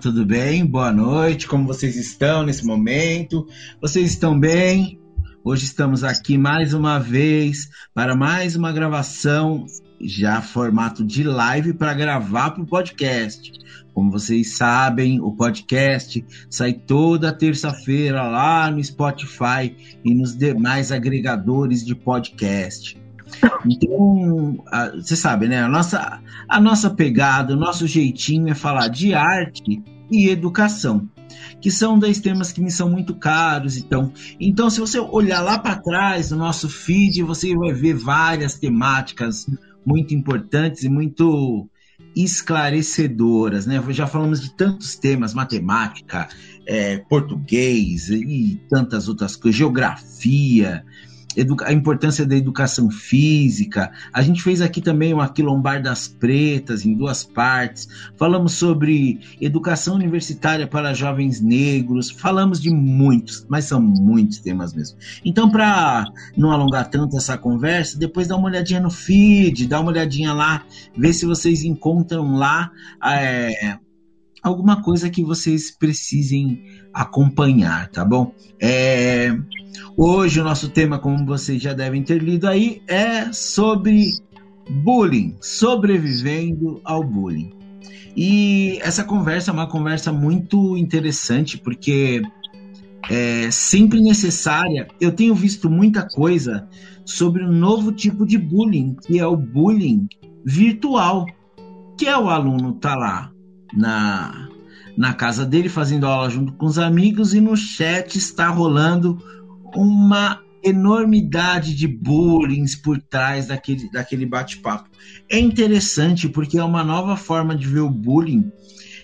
tudo bem? Boa noite, como vocês estão nesse momento? Vocês estão bem? Hoje estamos aqui mais uma vez para mais uma gravação, já formato de live para gravar para o podcast. Como vocês sabem, o podcast sai toda terça-feira lá no Spotify e nos demais agregadores de podcast. Então, você sabe, né? A nossa, a nossa pegada, o nosso jeitinho é falar de arte e educação, que são dois temas que me são muito caros. Então, então se você olhar lá para trás no nosso feed, você vai ver várias temáticas muito importantes e muito esclarecedoras, né? Já falamos de tantos temas, matemática, é, português e tantas outras coisas, geografia, a importância da educação física. A gente fez aqui também uma Quilombar das Pretas, em duas partes. Falamos sobre educação universitária para jovens negros. Falamos de muitos, mas são muitos temas mesmo. Então, para não alongar tanto essa conversa, depois dá uma olhadinha no feed, dá uma olhadinha lá, vê se vocês encontram lá. É, alguma coisa que vocês precisem acompanhar, tá bom? É, hoje o nosso tema, como vocês já devem ter lido aí, é sobre bullying, sobrevivendo ao bullying. E essa conversa é uma conversa muito interessante porque é sempre necessária. Eu tenho visto muita coisa sobre um novo tipo de bullying, que é o bullying virtual, que é o aluno tá lá na, na casa dele, fazendo aula junto com os amigos, e no chat está rolando uma enormidade de bullying por trás daquele, daquele bate-papo. É interessante porque é uma nova forma de ver o bullying.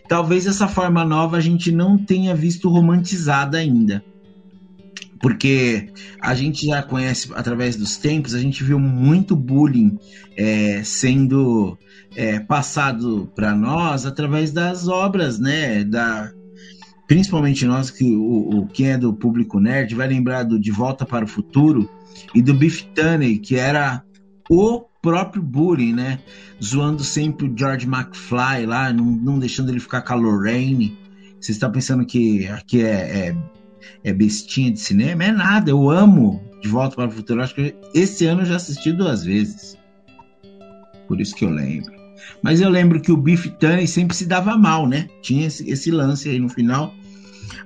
Talvez essa forma nova a gente não tenha visto romantizada ainda porque a gente já conhece através dos tempos, a gente viu muito bullying é, sendo é, passado para nós através das obras, né? Da, principalmente nós que o, o quem é do público nerd vai lembrar do De Volta para o Futuro e do Biff Tunney, que era o próprio bullying, né? Zoando sempre o George McFly lá, não, não deixando ele ficar com a Lorraine. Você está pensando que aqui é, é é bestinha de cinema, é nada. Eu amo De Volta para o Futuro. Acho que esse ano eu já assisti duas vezes. Por isso que eu lembro. Mas eu lembro que o Biff Tannen sempre se dava mal, né? Tinha esse, esse lance aí no final.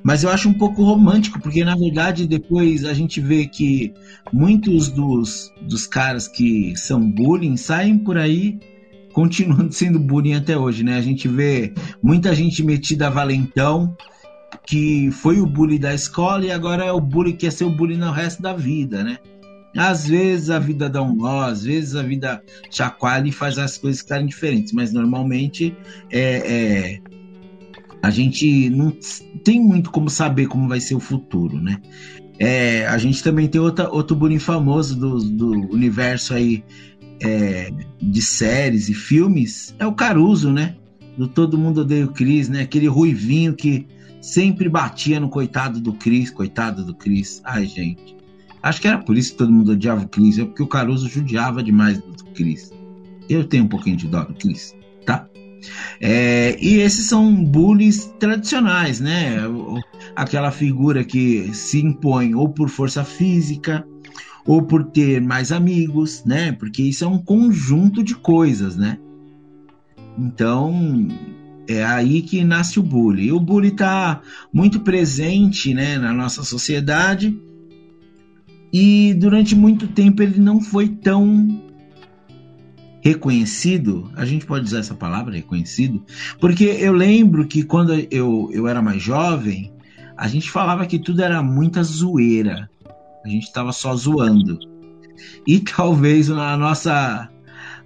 Mas eu acho um pouco romântico, porque na verdade depois a gente vê que muitos dos, dos caras que são bullying saem por aí continuando sendo bullying até hoje, né? A gente vê muita gente metida a valentão, que foi o bully da escola e agora é o bully que é ser o bully no resto da vida, né? Às vezes a vida dá um nó, às vezes a vida chacoalha e faz as coisas ficarem diferentes, mas normalmente é, é, a gente não tem muito como saber como vai ser o futuro, né? É, a gente também tem outra, outro bullying famoso do, do universo aí é, de séries e filmes, é o Caruso, né? Do Todo Mundo Odeia o Cris, né? Aquele ruivinho que sempre batia no coitado do Cris, coitado do Cris. Ai, gente. Acho que era por isso que todo mundo odiava o Cris, é porque o Caruso judiava demais do Cris. Eu tenho um pouquinho de dó do Cris, tá? É, e esses são bullies tradicionais, né? Aquela figura que se impõe ou por força física, ou por ter mais amigos, né? Porque isso é um conjunto de coisas, né? Então, é aí que nasce o bullying. E o bullying está muito presente né, na nossa sociedade e durante muito tempo ele não foi tão reconhecido. A gente pode usar essa palavra, reconhecido, porque eu lembro que quando eu, eu era mais jovem, a gente falava que tudo era muita zoeira. A gente estava só zoando. E talvez na nossa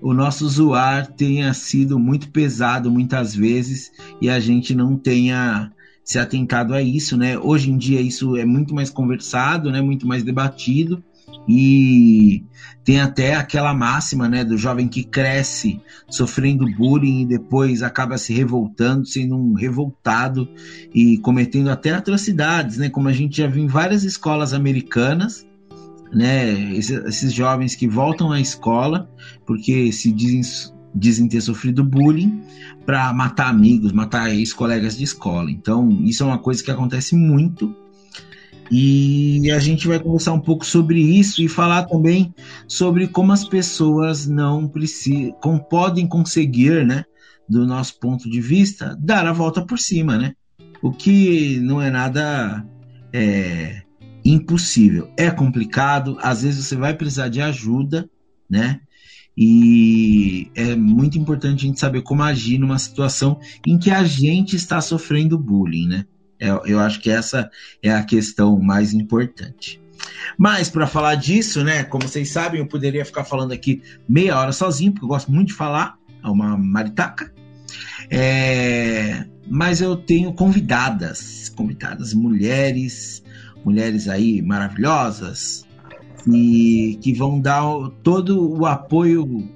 o nosso zoar tenha sido muito pesado muitas vezes e a gente não tenha se atentado a isso, né? Hoje em dia isso é muito mais conversado, né? Muito mais debatido e tem até aquela máxima, né, do jovem que cresce sofrendo bullying e depois acaba se revoltando, sendo um revoltado e cometendo até atrocidades, né? Como a gente já viu em várias escolas americanas né, esses, jovens que voltam à escola porque se dizem dizem ter sofrido bullying para matar amigos, matar ex-colegas de escola. Então, isso é uma coisa que acontece muito. E a gente vai conversar um pouco sobre isso e falar também sobre como as pessoas não precisam, podem conseguir, né, do nosso ponto de vista, dar a volta por cima, né? O que não é nada é, impossível. É complicado, às vezes você vai precisar de ajuda, né? E é muito importante a gente saber como agir numa situação em que a gente está sofrendo bullying, né? Eu, é, eu acho que essa é a questão mais importante. Mas para falar disso, né? Como vocês sabem, eu poderia ficar falando aqui meia hora sozinho, porque eu gosto muito de falar, é uma maritaca. É, mas eu tenho convidadas, convidadas mulheres, mulheres aí maravilhosas, e que vão dar todo o apoio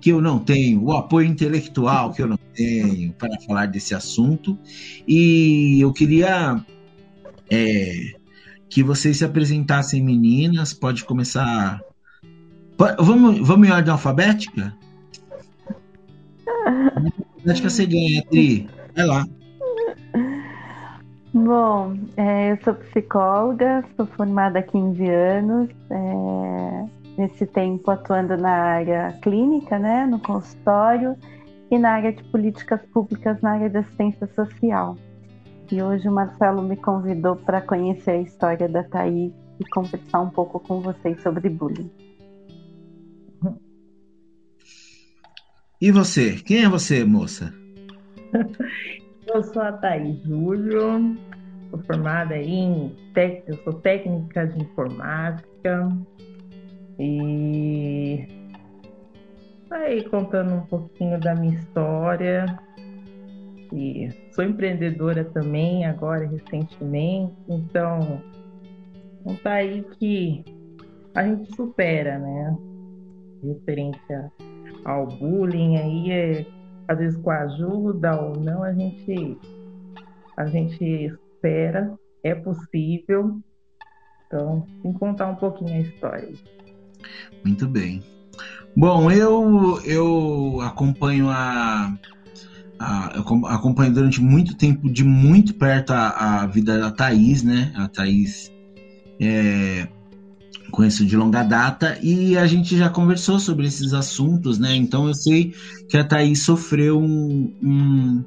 que eu não tenho, o apoio intelectual que eu não tenho para falar desse assunto. E eu queria é, que vocês se apresentassem, meninas. Pode começar. Vamos, vamos em ordem alfabética? Alfabética você ganha, Tri. Vai lá. Bom, é, eu sou psicóloga, sou formada há 15 anos, é, nesse tempo atuando na área clínica, né, no consultório, e na área de políticas públicas, na área de assistência social. E hoje o Marcelo me convidou para conhecer a história da Thaís e conversar um pouco com vocês sobre bullying. E você? Quem é você, moça? Eu sou a Thaís Júlio, sou formada em eu sou técnica de informática e aí contando um pouquinho da minha história. E sou empreendedora também agora recentemente, então contar aí que a gente supera, né? Referente ao bullying aí é às vezes com ajuda ou não, a gente, a gente espera, é possível. Então, em contar um pouquinho a história. Muito bem. Bom, eu, eu acompanho a, a acompanho durante muito tempo, de muito perto, a, a vida da Thaís, né? A Thaís é, conheço de longa data e a gente já conversou sobre esses assuntos, né? Então eu sei que a Thaís sofreu um, um,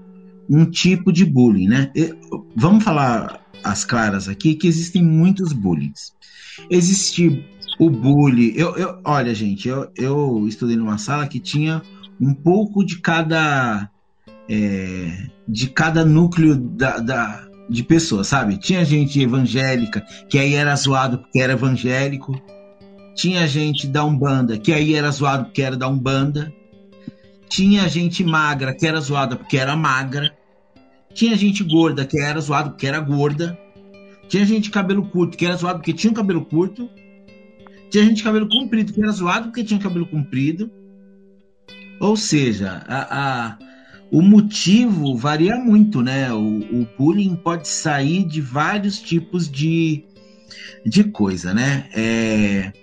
um tipo de bullying, né? E, vamos falar as claras aqui que existem muitos bullying. Existe o bullying. Eu, eu, olha, gente, eu, eu estudei numa sala que tinha um pouco de cada. É, de cada núcleo da, da, de pessoas, sabe? Tinha gente evangélica que aí era zoado porque era evangélico. Tinha gente da Umbanda que aí era zoado porque era da Umbanda. Tinha gente magra que era zoada porque era magra. Tinha gente gorda que era zoado porque era gorda. Tinha gente de cabelo curto que era zoado porque tinha um cabelo curto. Tinha gente de cabelo comprido que era zoado porque tinha cabelo comprido. Ou seja, a, a o motivo varia muito, né? O, o, bullying pode sair de vários tipos de, de coisa, né? É...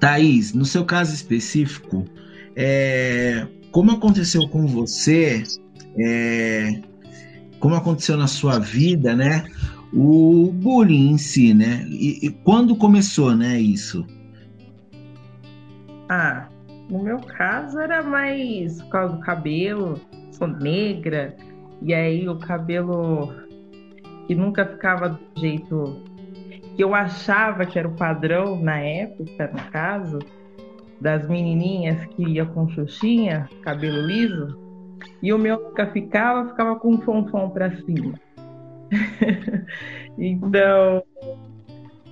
Thaís, no seu caso específico, é... como aconteceu com você, é... como aconteceu na sua vida, né? O bullying em si, né? E, e quando começou, né? Isso? Ah, no meu caso era mais por causa do cabelo, sou negra, e aí o cabelo que nunca ficava do jeito que eu achava que era o padrão na época, no caso, das menininhas que ia com xuxinha, cabelo liso, e o meu nunca ficava, ficava com um fonfon para cima. então,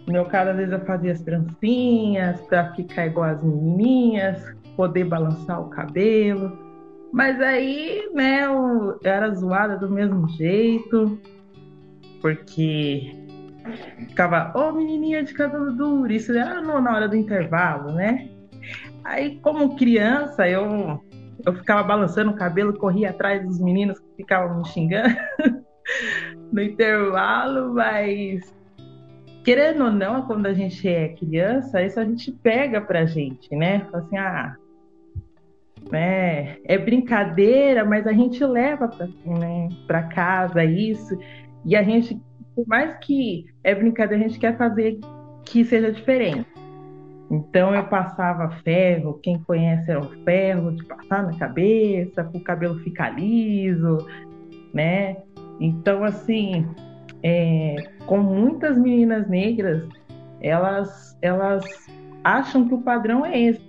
no meu caso, às vezes eu fazia as trancinhas para ficar igual as menininhas, poder balançar o cabelo. Mas aí, né, eu era zoada do mesmo jeito, porque ficava, ô oh, menininha de cabelo duro, isso era na hora do intervalo, né? Aí, como criança, eu, eu ficava balançando o cabelo, corria atrás dos meninos que ficavam me xingando no intervalo, mas querendo ou não, quando a gente é criança, isso a gente pega pra gente, né? Fala assim, ah, né, é brincadeira, mas a gente leva para né, casa isso, e a gente, por mais que é brincadeira, a gente quer fazer que seja diferente. Então eu passava ferro, quem conhece é o ferro, de passar na cabeça, para o cabelo ficar liso, né? Então, assim, é, com muitas meninas negras, elas, elas acham que o padrão é esse.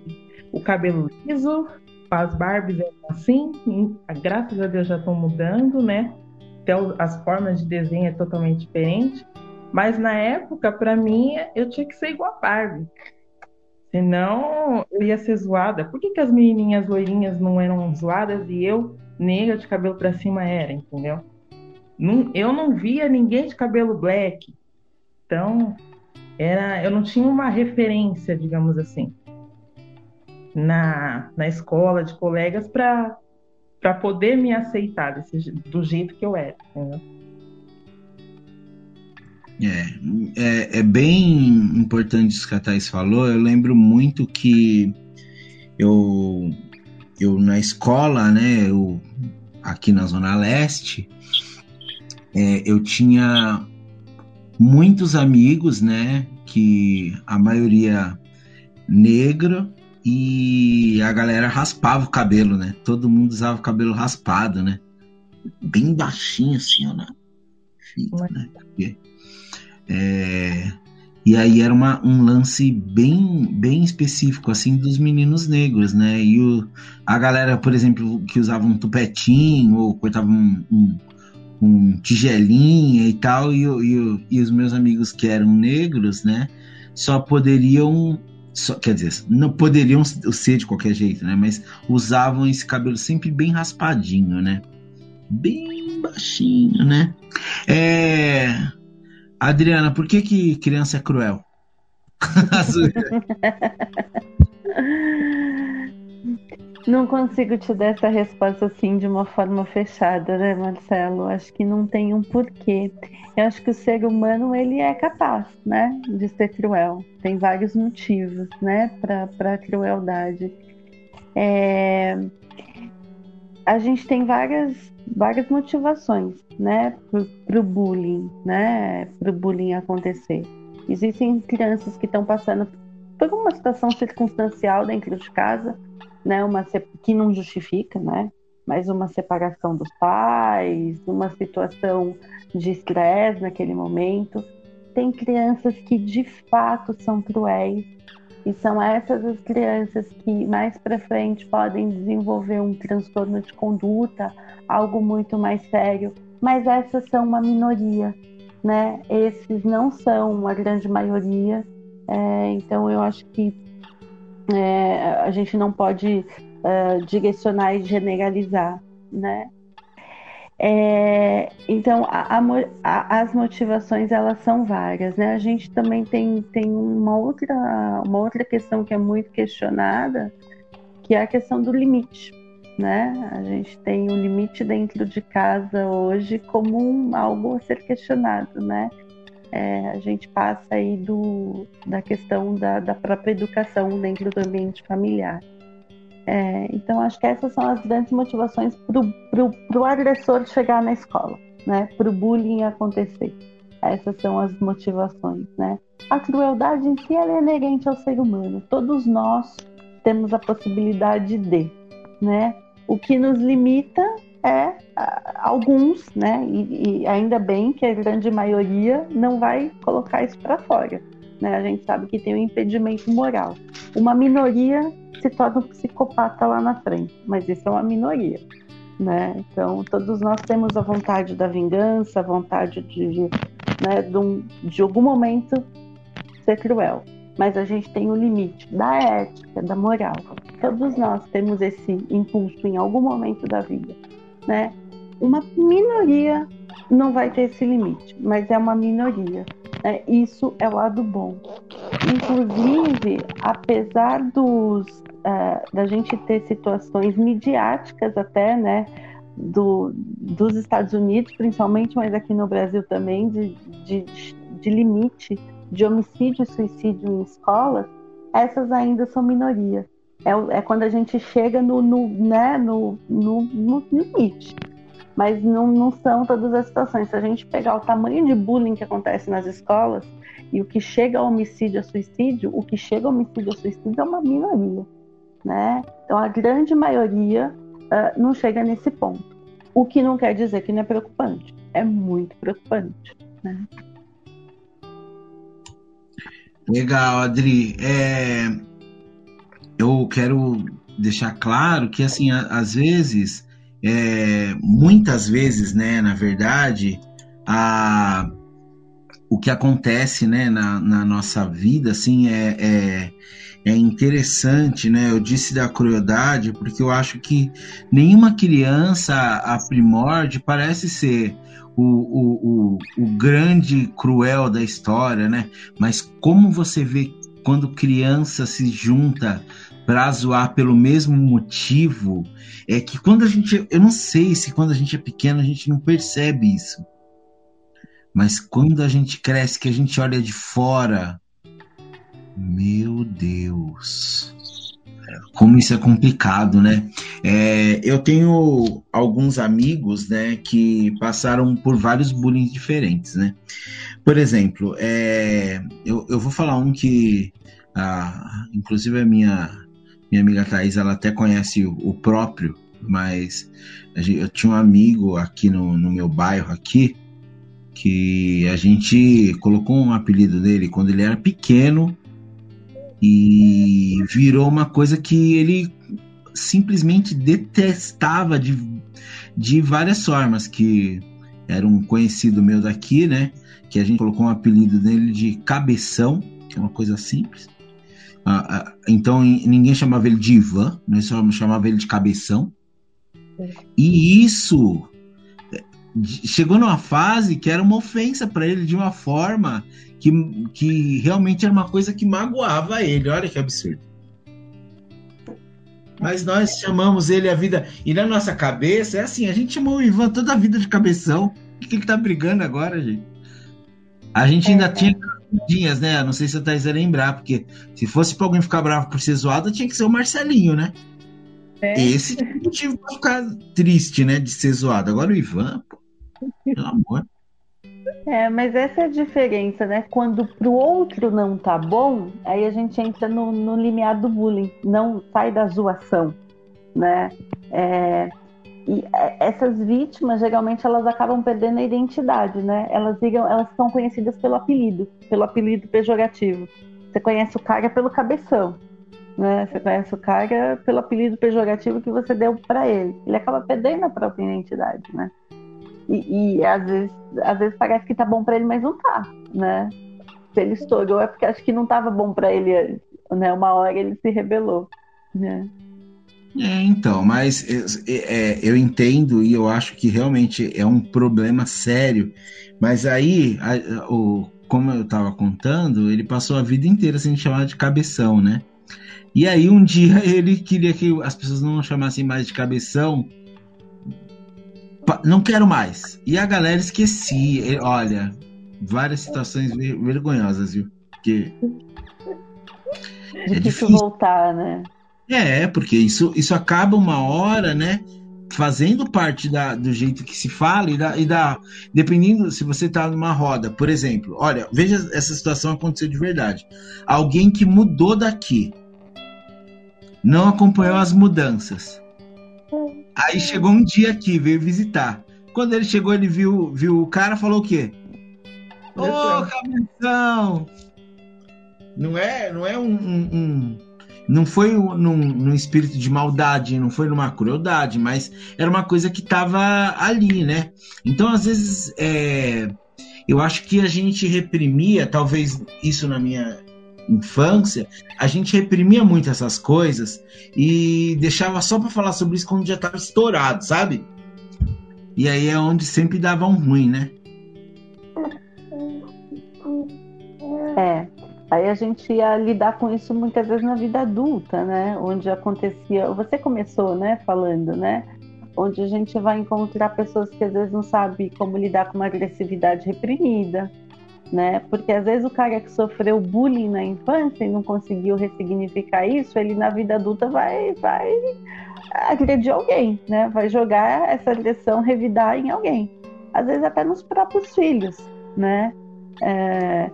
O cabelo liso, as Barbies é assim, graças a Deus já estão mudando, né? Então, as formas de desenho é totalmente diferente. Mas na época, para mim, eu tinha que ser igual a Barbie. Senão eu ia ser zoada. Por que, que as menininhas loirinhas não eram zoadas e eu, negra de cabelo para cima, era, entendeu? Eu não via ninguém de cabelo black. Então, era, eu não tinha uma referência, digamos assim, na, na escola de colegas para poder me aceitar desse, do jeito que eu era. Entendeu? É, é, é, bem importante isso que a Thais falou. Eu lembro muito que eu, eu na escola, né, eu, aqui na Zona Leste, é, eu tinha muitos amigos, né, que a maioria negra e a galera raspava o cabelo, né? Todo mundo usava o cabelo raspado, né? Bem baixinho assim, ó, né? né? Porque é, e aí era uma, um lance bem, bem específico, assim, dos meninos negros, né? E o, a galera, por exemplo, que usava um tupetinho ou cortava um, um, um tigelinha e tal, e, e, e, os meus amigos que eram negros, né? Só poderiam, só, quer dizer, não poderiam ser de qualquer jeito, né? Mas usavam esse cabelo sempre bem raspadinho, né? Bem baixinho, né? É Adriana, por que, que criança é cruel? não consigo te dar essa resposta assim de uma forma fechada, né, Marcelo? Acho que não tem um porquê. Eu acho que o ser humano ele é capaz, né, de ser cruel. Tem vários motivos, né, para crueldade. É... A gente tem várias várias motivações, né, para o bullying, né, para o bullying acontecer. Existem crianças que estão passando por uma situação circunstancial dentro de casa, né, uma que não justifica, né, mas uma separação dos pais, uma situação de estresse naquele momento. Tem crianças que de fato são cruéis e são essas as crianças que mais para frente podem desenvolver um transtorno de conduta, algo muito mais sério, mas essas são uma minoria, né? Esses não são a grande maioria, é, então eu acho que é, a gente não pode é, direcionar e generalizar, né? É, então, a, a, as motivações elas são várias, né? A gente também tem, tem uma, outra, uma outra questão que é muito questionada, que é a questão do limite, né? A gente tem o limite dentro de casa hoje como um, algo a ser questionado, né? É, a gente passa aí do, da questão da, da própria educação dentro do ambiente familiar. É, então, acho que essas são as grandes motivações para o agressor chegar na escola, né? para o bullying acontecer. Essas são as motivações. Né? A crueldade em si é inerente ao ser humano. Todos nós temos a possibilidade de. Né? O que nos limita é alguns, né? E, e, ainda bem que a grande maioria não vai colocar isso para fora. Né? A gente sabe que tem um impedimento moral. Uma minoria se torna um psicopata lá na frente, mas isso é uma minoria. Né? Então, todos nós temos a vontade da vingança, a vontade de, né, de, um, de algum momento ser cruel, mas a gente tem o limite da ética, da moral. Todos nós temos esse impulso em algum momento da vida, né? Uma minoria não vai ter esse limite, mas é uma minoria. Né? Isso é o lado bom. Inclusive, apesar dos uh, da gente ter situações midiáticas até, né, do, dos Estados Unidos, principalmente, mas aqui no Brasil também, de, de, de limite de homicídio e suicídio em escolas, essas ainda são minoria. É, é quando a gente chega no, no, né, no, no, no limite. Mas não, não são todas as situações. Se a gente pegar o tamanho de bullying que acontece nas escolas e o que chega ao homicídio a suicídio, o que chega ao homicídio a suicídio é uma minoria. Né? Então a grande maioria uh, não chega nesse ponto. O que não quer dizer que não é preocupante. É muito preocupante. Né? Legal, Adri. É, eu quero deixar claro que, assim, às vezes, é, muitas vezes, né, na verdade, a, o que acontece, né, na, na nossa vida, assim, é, é, é, interessante, né? Eu disse da crueldade porque eu acho que nenhuma criança a primórdia parece ser o, o, o, o grande cruel da história, né? Mas como você vê quando criança se junta para zoar pelo mesmo motivo, é que quando a gente. Eu não sei se quando a gente é pequeno a gente não percebe isso. Mas quando a gente cresce, que a gente olha de fora, meu Deus. Como isso é complicado, né? É, eu tenho alguns amigos, né, que passaram por vários bullying diferentes, né? Por exemplo, é, eu, eu vou falar um que, ah, inclusive a minha, minha amiga Thais, ela até conhece o, o próprio, mas eu tinha um amigo aqui no, no meu bairro aqui, que a gente colocou um apelido dele quando ele era pequeno, e virou uma coisa que ele simplesmente detestava de, de várias formas, que era um conhecido meu daqui, né? Que a gente colocou um apelido dele de Cabeção, que é uma coisa simples. Ah, ah, então ninguém chamava ele de Ivan, né? Só chamava ele de Cabeção. E isso eh, chegou numa fase que era uma ofensa para ele de uma forma que, que realmente era uma coisa que magoava ele. Olha que absurdo. Mas nós chamamos ele a vida. E na nossa cabeça é assim: a gente chamou o Ivan toda a vida de cabeção. Por que ele tá brigando agora, gente? A gente ainda é, tinha dias, né? Não sei se a Thais ia lembrar, porque se fosse pra alguém ficar bravo por ser zoado, tinha que ser o Marcelinho, né? É. Esse motivo pra ficar triste, né? De ser zoado. Agora o Ivan, pô, pelo amor. É, mas essa é a diferença, né? Quando pro outro não tá bom, aí a gente entra no, no limiar do bullying, não sai da zoação, né? É, e é, essas vítimas, geralmente, elas acabam perdendo a identidade, né? Elas, ligam, elas são conhecidas pelo apelido, pelo apelido pejorativo. Você conhece o cara pelo cabeção, né? Você conhece o cara pelo apelido pejorativo que você deu para ele. Ele acaba perdendo a própria identidade, né? E, e, às, vezes, às vezes parece que tá bom para ele, mas não tá, né? Se ele estourou é porque acho que não tava bom para ele, né? Uma hora ele se rebelou, né? É, então, mas é, eu entendo e eu acho que realmente é um problema sério. Mas aí, a, o, como eu estava contando, ele passou a vida inteira sendo chamado de cabeção, né? E aí um dia ele queria que as pessoas não chamassem mais de cabeção, não quero mais. E a galera esquecia. Olha, várias situações vergonhosas, viu? Porque. É difícil voltar, né? É, porque isso, isso acaba uma hora, né? Fazendo parte da, do jeito que se fala e da, e da. Dependendo se você tá numa roda, por exemplo, olha, veja essa situação acontecer de verdade. Alguém que mudou daqui, não acompanhou as mudanças Aí chegou um dia aqui, veio visitar. Quando ele chegou, ele viu, viu o cara, falou o quê? Ô, oh, cabeção! Não é, não é um, um, um não foi num, num, espírito de maldade, não foi numa crueldade, mas era uma coisa que estava ali, né? Então, às vezes, é, eu acho que a gente reprimia, talvez isso na minha infância, a gente reprimia muito essas coisas e deixava só para falar sobre isso quando já estava estourado, sabe? E aí é onde sempre dava um ruim, né? É. Aí a gente ia lidar com isso muitas vezes na vida adulta, né? Onde acontecia. Você começou, né, falando, né? Onde a gente vai encontrar pessoas que às vezes não sabem como lidar com uma agressividade reprimida, né? Porque às vezes o cara que sofreu bullying na infância e não conseguiu ressignificar isso, ele na vida adulta vai, vai agredir alguém, né? Vai jogar essa agressão, revidar em alguém. Às vezes até nos próprios filhos, né? É,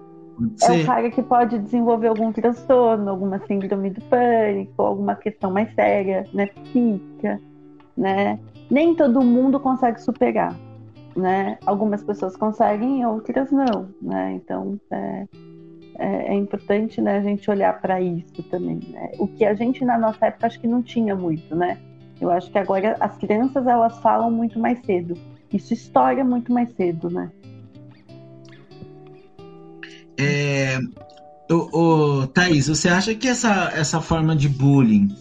é o cara que pode desenvolver algum transtorno, alguma síndrome do pânico, alguma questão mais séria, né? Psíquica, né? Nem todo mundo consegue superar, né? Algumas pessoas conseguem, outras não, né? Então é, é, é importante né, a gente olhar para isso também. Né? O que a gente na nossa época acho que não tinha muito, né? Eu acho que agora as crianças elas falam muito mais cedo. Isso estoura muito mais cedo, né? É, o, o, Thaís, você acha que essa, essa forma de bullying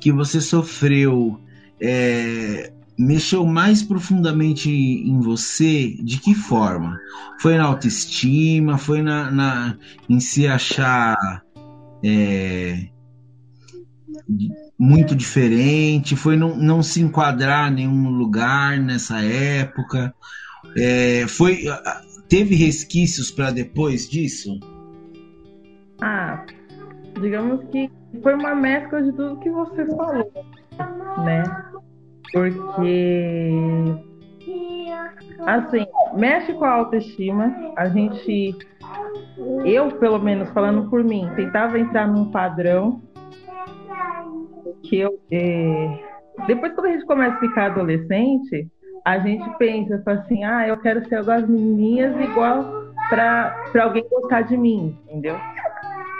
que você sofreu é, mexeu mais profundamente em você? De que forma? Foi na autoestima? Foi na, na em se achar é, muito diferente, foi não, não se enquadrar em nenhum lugar nessa época. É, foi teve resquícios para depois disso? Ah, digamos que foi uma mescla de tudo que você falou, né? Porque assim, mexe com a autoestima. A gente, eu pelo menos falando por mim, tentava entrar num padrão que eu. É... Depois, quando a gente começa a ficar adolescente, a gente pensa assim: ah, eu quero ser igual as menininhas, igual para alguém gostar de mim, entendeu?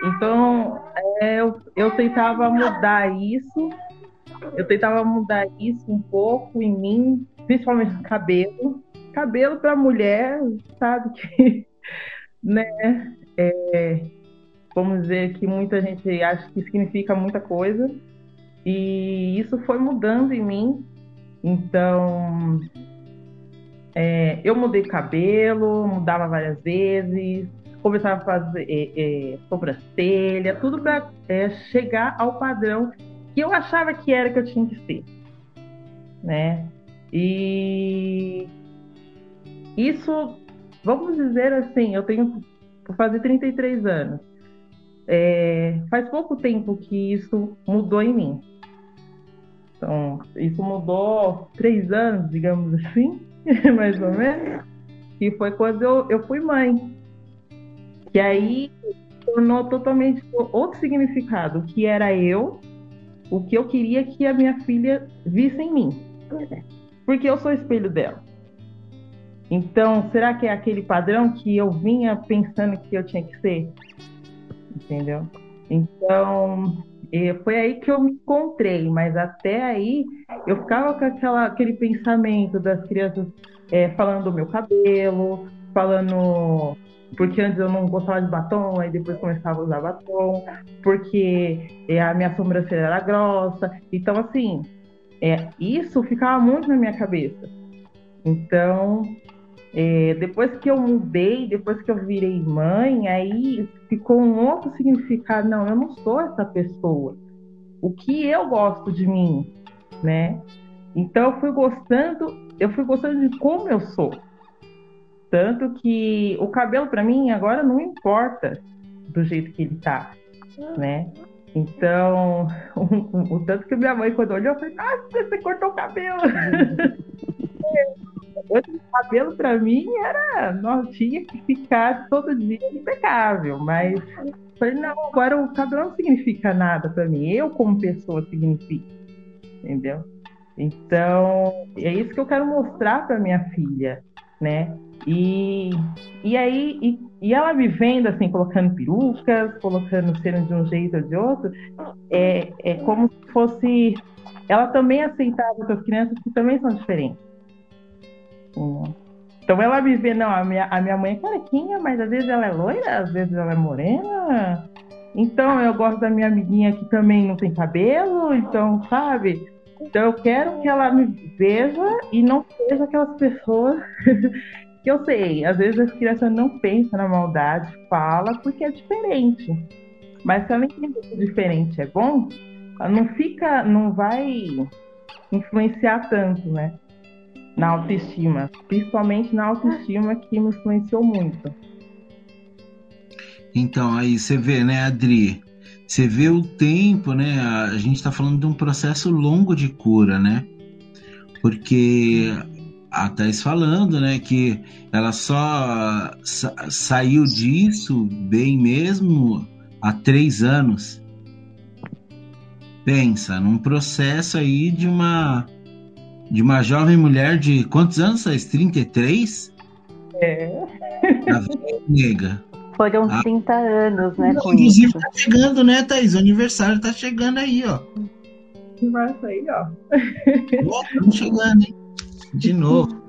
Então, é, eu, eu tentava mudar isso, eu tentava mudar isso um pouco em mim, principalmente no cabelo. Cabelo para mulher, sabe que, né? É, vamos dizer que muita gente acha que significa muita coisa. E isso foi mudando em mim. Então, é, eu mudei cabelo, mudava várias vezes, começava a fazer é, é, sobrancelha, tudo para é, chegar ao padrão que eu achava que era que eu tinha que ser, né? E isso, vamos dizer assim, eu tenho vou fazer 33 anos. É, faz pouco tempo que isso mudou em mim. Então, isso mudou três anos, digamos assim, mais ou menos. E foi quando eu, eu fui mãe. Que aí tornou totalmente outro significado, que era eu, o que eu queria que a minha filha visse em mim. Porque eu sou espelho dela. Então, será que é aquele padrão que eu vinha pensando que eu tinha que ser? Entendeu? Então, e foi aí que eu me encontrei, mas até aí eu ficava com aquela, aquele pensamento das crianças é, falando do meu cabelo, falando. Porque antes eu não gostava de batom, aí depois começava a usar batom, porque é, a minha sobrancelha era grossa. Então, assim, é, isso ficava muito na minha cabeça. Então, é, depois que eu mudei, depois que eu virei mãe, aí ficou um outro significado. Não, eu não sou essa pessoa. O que eu gosto de mim, né? Então eu fui gostando, eu fui gostando de como eu sou. Tanto que o cabelo para mim agora não importa do jeito que ele tá, né? Então, o, o tanto que minha mãe quando olhou, eu falei, ah, você cortou o cabelo. o cabelo para mim era, nós tinha que ficar todo dia impecável, mas falei, não, agora o cabelo não significa nada para mim, eu como pessoa significa, entendeu? Então, é isso que eu quero mostrar para minha filha, né? E, e aí, e, e, ela me vendo assim, colocando perucas, colocando cena de um jeito ou de outro, é, é como se fosse. Ela também aceitava as crianças que também são diferentes. Então ela me vê, não, a minha, a minha mãe é carequinha, mas às vezes ela é loira, às vezes ela é morena. Então eu gosto da minha amiguinha que também não tem cabelo, então, sabe? Então eu quero que ela me veja e não seja aquelas pessoas que eu sei, às vezes as crianças não pensam na maldade, fala porque é diferente. Mas se ela entender que diferente é bom, ela não fica, não vai influenciar tanto, né? Na autoestima, principalmente na autoestima que me influenciou muito. Então, aí você vê, né, Adri? Você vê o tempo, né? A gente está falando de um processo longo de cura, né? Porque a Thais falando, né, que ela só sa saiu disso bem mesmo há três anos. Pensa, num processo aí de uma de uma jovem mulher de quantos anos, Thais? 33? É. A nega. Foram ah. 30 anos, né? Não, inclusive isso. tá chegando, né, Thaís? O aniversário tá chegando aí, ó. Vai sair, ó. Estamos chegando, hein? De novo.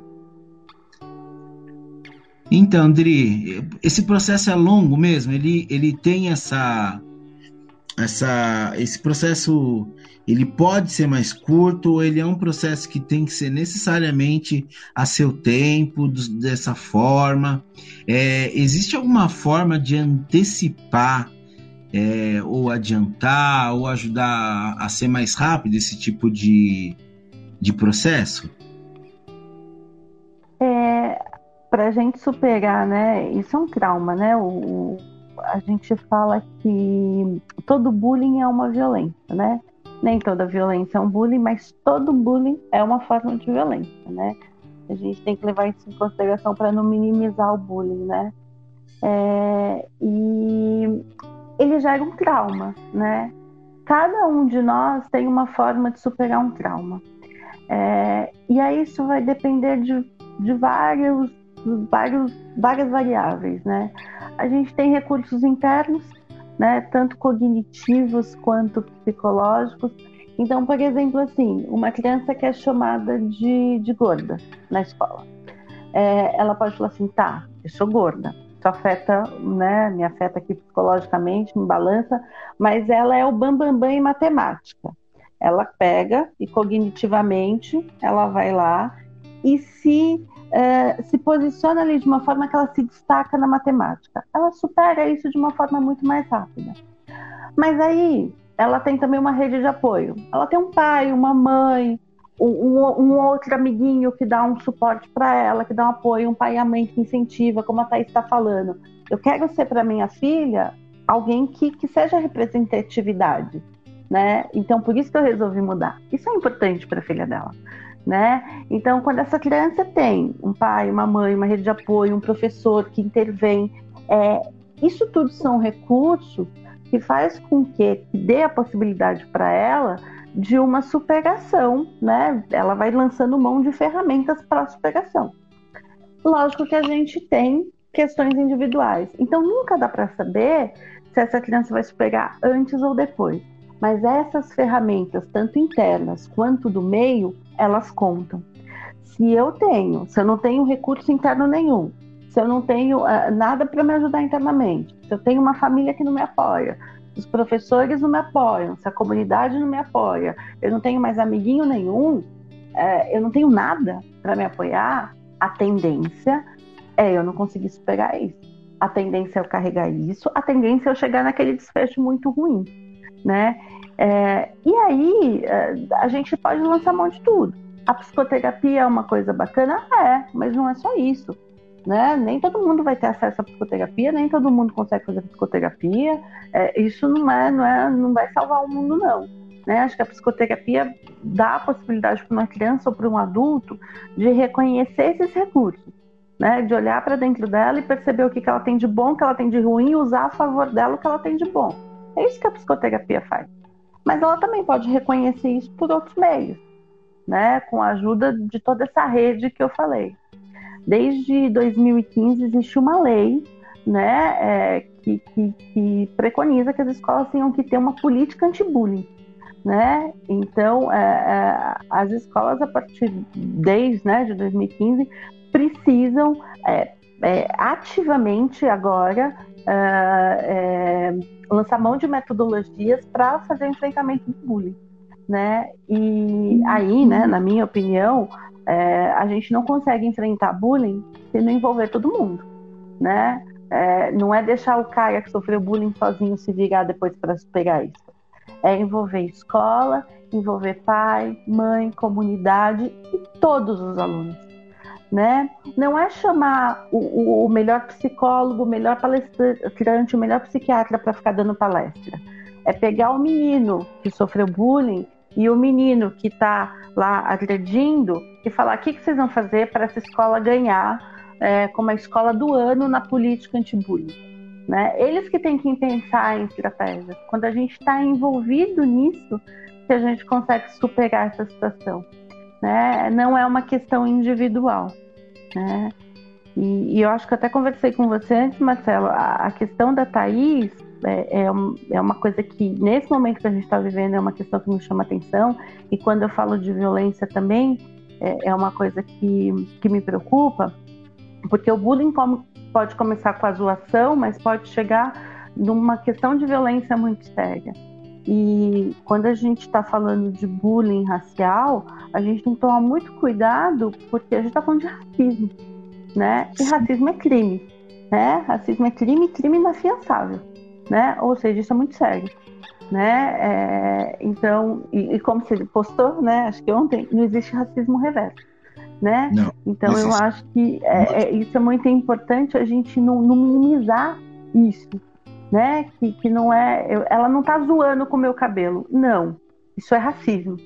Então, Dri, esse processo é longo mesmo? Ele, ele tem essa, essa, esse processo ele pode ser mais curto ou ele é um processo que tem que ser necessariamente a seu tempo, dessa forma? É, existe alguma forma de antecipar é, ou adiantar ou ajudar a ser mais rápido esse tipo de, de processo? É, Para a gente superar, né? Isso é um trauma, né? O, a gente fala que todo bullying é uma violência, né? nem toda violência é um bullying, mas todo bullying é uma forma de violência, né? A gente tem que levar isso em consideração para não minimizar o bullying, né? É, e ele gera um trauma, né? Cada um de nós tem uma forma de superar um trauma. É, e aí isso vai depender de, de vários, vários, várias variáveis, né? A gente tem recursos internos né, tanto cognitivos quanto psicológicos. Então, por exemplo, assim, uma criança que é chamada de, de gorda na escola, é, ela pode falar assim, tá, eu sou gorda, isso afeta, né, me afeta aqui psicologicamente, me balança, mas ela é o bambambam bam, bam em matemática. Ela pega e cognitivamente ela vai lá e se é, se posiciona ali de uma forma que ela se destaca na matemática. Ela supera isso de uma forma muito mais rápida. Mas aí ela tem também uma rede de apoio. Ela tem um pai, uma mãe, um, um outro amiguinho que dá um suporte para ela, que dá um apoio, um pai e a mãe que incentiva, como a Thaís está falando. Eu quero ser para minha filha alguém que, que seja representatividade. Né? Então, por isso que eu resolvi mudar. Isso é importante para a filha dela né? Então, quando essa criança tem um pai, uma mãe, uma rede de apoio, um professor que intervém, é, isso tudo são recursos que faz com que, que dê a possibilidade para ela de uma superação, né? Ela vai lançando mão de ferramentas para superação. Lógico que a gente tem questões individuais, então nunca dá para saber se essa criança vai superar antes ou depois. Mas essas ferramentas, tanto internas quanto do meio, elas contam. Se eu tenho, se eu não tenho recurso interno nenhum, se eu não tenho uh, nada para me ajudar internamente, se eu tenho uma família que não me apoia, se os professores não me apoiam, se a comunidade não me apoia, eu não tenho mais amiguinho nenhum, uh, eu não tenho nada para me apoiar, a tendência é eu não conseguir superar isso. A tendência é eu carregar isso, a tendência é eu chegar naquele desfecho muito ruim, né? É, e aí é, a gente pode lançar mão de tudo. A psicoterapia é uma coisa bacana? É, mas não é só isso. Né? Nem todo mundo vai ter acesso à psicoterapia, nem todo mundo consegue fazer psicoterapia. É, isso não é, não é, não vai salvar o mundo, não. Né? Acho que a psicoterapia dá a possibilidade para uma criança ou para um adulto de reconhecer esses recursos, né? De olhar para dentro dela e perceber o que, que ela tem de bom, o que ela tem de ruim, e usar a favor dela o que ela tem de bom. É isso que a psicoterapia faz mas ela também pode reconhecer isso por outros meios, né? Com a ajuda de toda essa rede que eu falei. Desde 2015 existe uma lei, né, é, que, que, que, preconiza que as escolas tenham que ter uma política anti-bullying, né? Então, é, é, as escolas a partir desde, né, de 2015 precisam é, é, ativamente agora é, lançar mão de metodologias para fazer enfrentamento do bullying, né? E aí, né, na minha opinião, é, a gente não consegue enfrentar bullying se não envolver todo mundo, né? É, não é deixar o cara que sofreu bullying sozinho se virar depois para superar isso. É envolver escola, envolver pai, mãe, comunidade e todos os alunos. Né? Não é chamar o, o melhor psicólogo, o melhor palestrante, o melhor psiquiatra para ficar dando palestra. É pegar o menino que sofreu bullying e o menino que está lá agredindo e falar o que, que vocês vão fazer para essa escola ganhar é, como a escola do ano na política anti-bullying. Né? Eles que têm que pensar em estratégias. Quando a gente está envolvido nisso, que a gente consegue superar essa situação. Né? Não é uma questão individual. Né? E, e, eu acho que até conversei com você antes, Marcelo, a, a questão da Thaís é, é, é, uma coisa que, nesse momento que a gente está vivendo, é uma questão que me chama atenção. E quando eu falo de violência também, é, é uma coisa que, que me preocupa, porque o bullying pode começar com a zoação, mas pode chegar numa questão de violência muito séria. E quando a gente está falando de bullying racial, a gente tem que tomar muito cuidado, porque a gente está falando de racismo, né? E racismo é crime, né? Racismo é crime, crime inafiançável, né? Ou seja, isso é muito sério, né? É, então, e, e, como você postou, né? Acho que ontem não existe racismo reverso, né? Não, então eu acho que é, é, isso é muito importante a gente não, não minimizar isso, né? Que, que não é. Eu, ela não tá zoando com o meu cabelo. Não. Isso é racismo.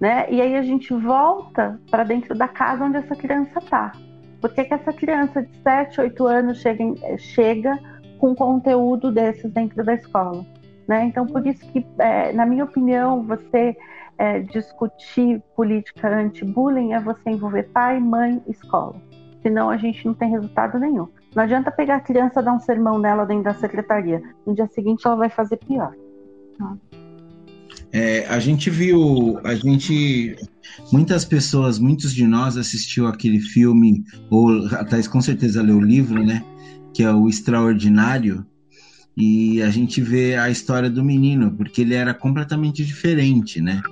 Né? E aí a gente volta para dentro da casa onde essa criança tá. Por que, que essa criança de 7, 8 anos chega, chega com conteúdo desses dentro da escola? Né? Então, por isso que, é, na minha opinião, você é, discutir política anti-bullying é você envolver pai, mãe, escola. Senão a gente não tem resultado nenhum. Não adianta pegar a criança dar um sermão nela dentro da secretaria. No dia seguinte ela vai fazer pior. É, a gente viu, a gente, muitas pessoas, muitos de nós assistiu aquele filme, ou até com certeza leu o livro, né? Que é o Extraordinário, e a gente vê a história do menino, porque ele era completamente diferente, né?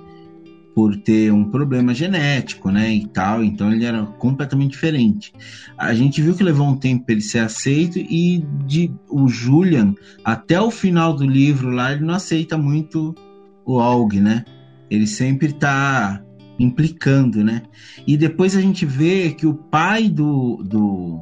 Por ter um problema genético, né, e tal, então ele era completamente diferente. A gente viu que levou um tempo para ele ser aceito e de o Julian até o final do livro lá ele não aceita muito o Aug, né? Ele sempre está implicando, né? E depois a gente vê que o pai do, do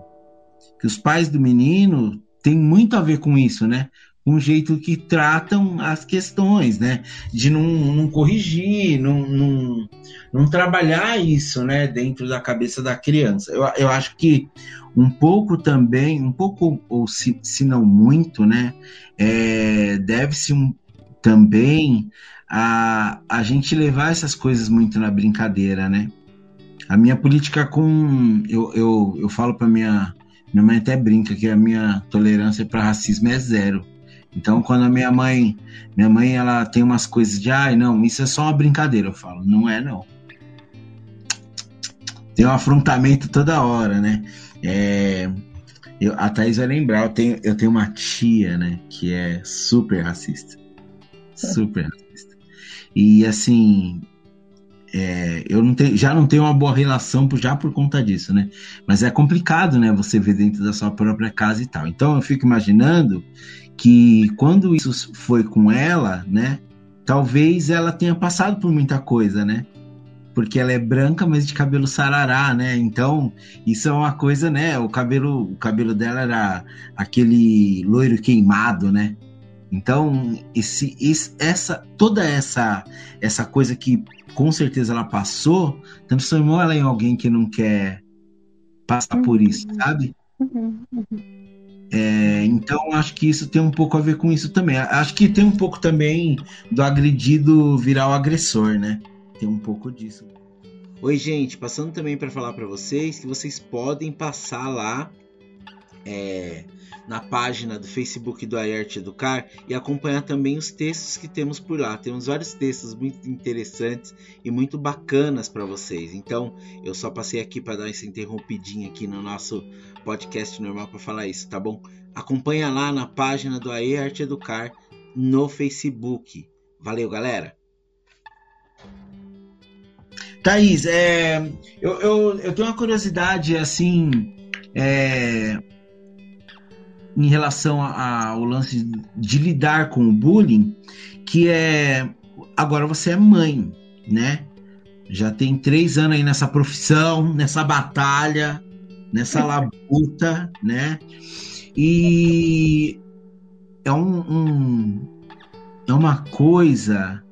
que os pais do menino tem muito a ver com isso, né? Um jeito que tratam as questões, né? De não, não corrigir, não, não, não, trabalhar isso, né? Dentro da cabeça da criança. Eu, eu acho que um pouco também, um pouco, ou se, se não muito, né? É, Deve-se um, também a, a gente levar essas coisas muito na brincadeira, né? A minha política com. Eu, eu, eu falo para minha. Minha mãe até brinca que a minha tolerância para racismo é zero então, quando a minha mãe, minha mãe, ela tem umas coisas de, ai, não, isso é só uma brincadeira, eu falo, não é não. Tem um afrontamento toda hora, né? É, eu, a Thaís vai lembrar, eu tenho, eu tenho uma tia, né, que é super racista. Super racista. E assim, é, eu não tenho, já não tenho uma boa relação já por conta disso, né? Mas é complicado, né? Você ver dentro da sua própria casa e tal. Então eu fico imaginando que quando isso foi com ela, né? Talvez ela tenha passado por muita coisa, né? Porque ela é branca, mas de cabelo sarará, né? Então, isso é uma coisa, né? O cabelo, o cabelo dela era aquele loiro queimado, né? Então, esse, esse, essa, toda essa, essa coisa que com certeza ela passou, transformou ela em alguém que não quer passar por isso, sabe? Uhum, uhum. É, então acho que isso tem um pouco a ver com isso também. Acho que tem um pouco também do agredido virar o agressor, né? Tem um pouco disso. Oi, gente, passando também para falar para vocês que vocês podem passar lá é, na página do Facebook do Ayarte Educar e acompanhar também os textos que temos por lá. Temos vários textos muito interessantes e muito bacanas para vocês. Então, eu só passei aqui para dar essa interrompidinha aqui no nosso podcast normal para falar isso, tá bom? Acompanha lá na página do Ayarte Educar no Facebook. Valeu, galera! Thaís, é, eu, eu, eu tenho uma curiosidade assim. É, em relação ao lance de lidar com o bullying, que é agora você é mãe, né? Já tem três anos aí nessa profissão, nessa batalha, nessa labuta, né? E é um, um é uma coisa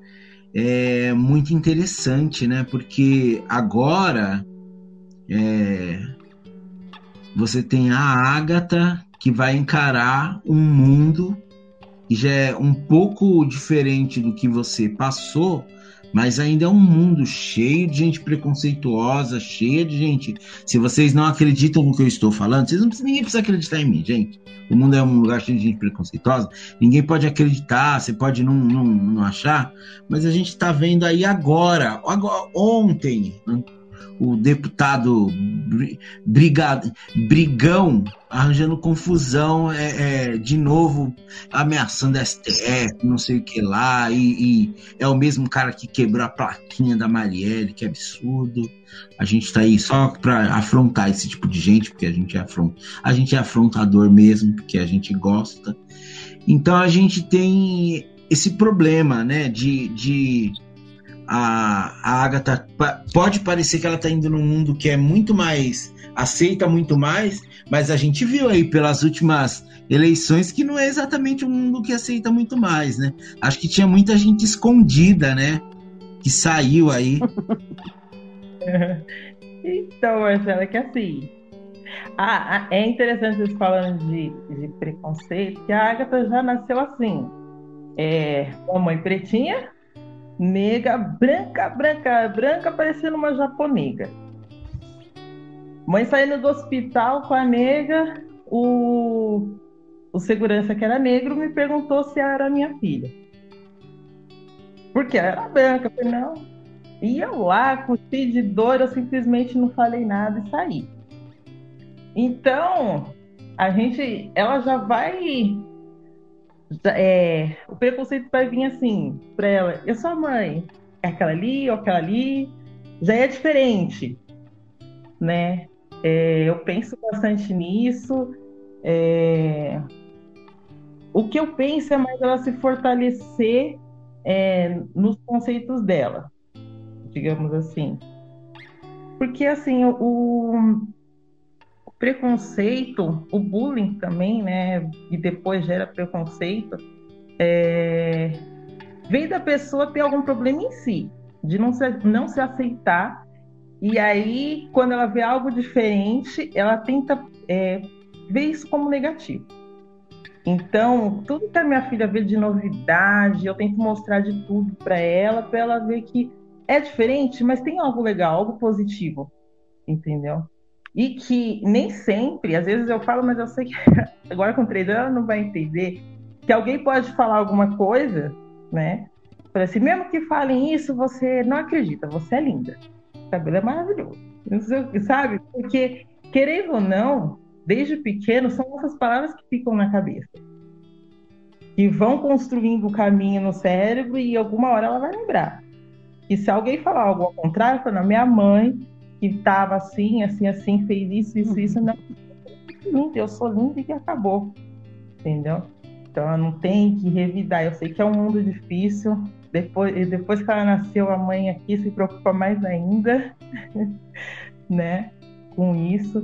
é, muito interessante, né? Porque agora é, você tem a Ágata que vai encarar um mundo que já é um pouco diferente do que você passou, mas ainda é um mundo cheio de gente preconceituosa, cheio de gente. Se vocês não acreditam no que eu estou falando, vocês não precisam, ninguém precisa acreditar em mim, gente. O mundo é um lugar cheio de gente preconceituosa. Ninguém pode acreditar, você pode não, não, não achar, mas a gente está vendo aí agora, agora ontem, o deputado brigão arranjando confusão, é, é, de novo ameaçando a STF, não sei o que lá, e, e, é o mesmo cara que quebrou a plaquinha da Marielle, que absurdo. A gente tá aí só para afrontar esse tipo de gente, porque a gente é afront, a gente é afrontador mesmo, porque a gente gosta. Então a gente tem esse problema, né, de, de a, a Agatha pode parecer que ela está indo num mundo que é muito mais aceita muito mais, mas a gente viu aí pelas últimas eleições que não é exatamente um mundo que aceita muito mais, né? Acho que tinha muita gente escondida, né? Que saiu aí. então, Marcela, é que assim. Ah, é interessante vocês falando de, de preconceito, que a Agatha já nasceu assim. É, uma mãe pretinha, nega, branca, branca, branca, parecendo uma japonesa. Mãe saindo do hospital com a nega, o, o segurança que era negro me perguntou se era minha filha. Porque ela era branca. Eu falei, não. E eu lá, com cheio de dor, eu simplesmente não falei nada e saí. Então, a gente, ela já vai é, o preconceito vai vir assim para ela: eu sou a mãe, é aquela ali ou aquela ali, já é diferente, né? É, eu penso bastante nisso. É, o que eu penso é mais ela se fortalecer é, nos conceitos dela, digamos assim. Porque assim, o, preconceito, o bullying também, né? E depois gera preconceito, é, vem da pessoa ter algum problema em si, de não se, não se aceitar. E aí, quando ela vê algo diferente, ela tenta é, ver isso como negativo. Então, tudo que a minha filha vê de novidade, eu tento mostrar de tudo para ela, para ela ver que é diferente, mas tem algo legal, algo positivo, entendeu? E que nem sempre, às vezes eu falo, mas eu sei que agora com três anos ela não vai entender, que alguém pode falar alguma coisa, né? Para assim, mesmo que falem isso, você não acredita, você é linda. O cabelo é maravilhoso. Sabe? Porque, querendo ou não, desde pequeno, são essas palavras que ficam na cabeça. Que vão construindo o caminho no cérebro e alguma hora ela vai lembrar. E se alguém falar algo ao contrário, fala, minha mãe que estava assim, assim, assim, fez isso, isso, isso, não. Linda, eu sou linda e acabou. Entendeu? Então não tem que revidar. Eu sei que é um mundo difícil. Depois, depois que ela nasceu, a mãe aqui se preocupa mais ainda, né? Com isso.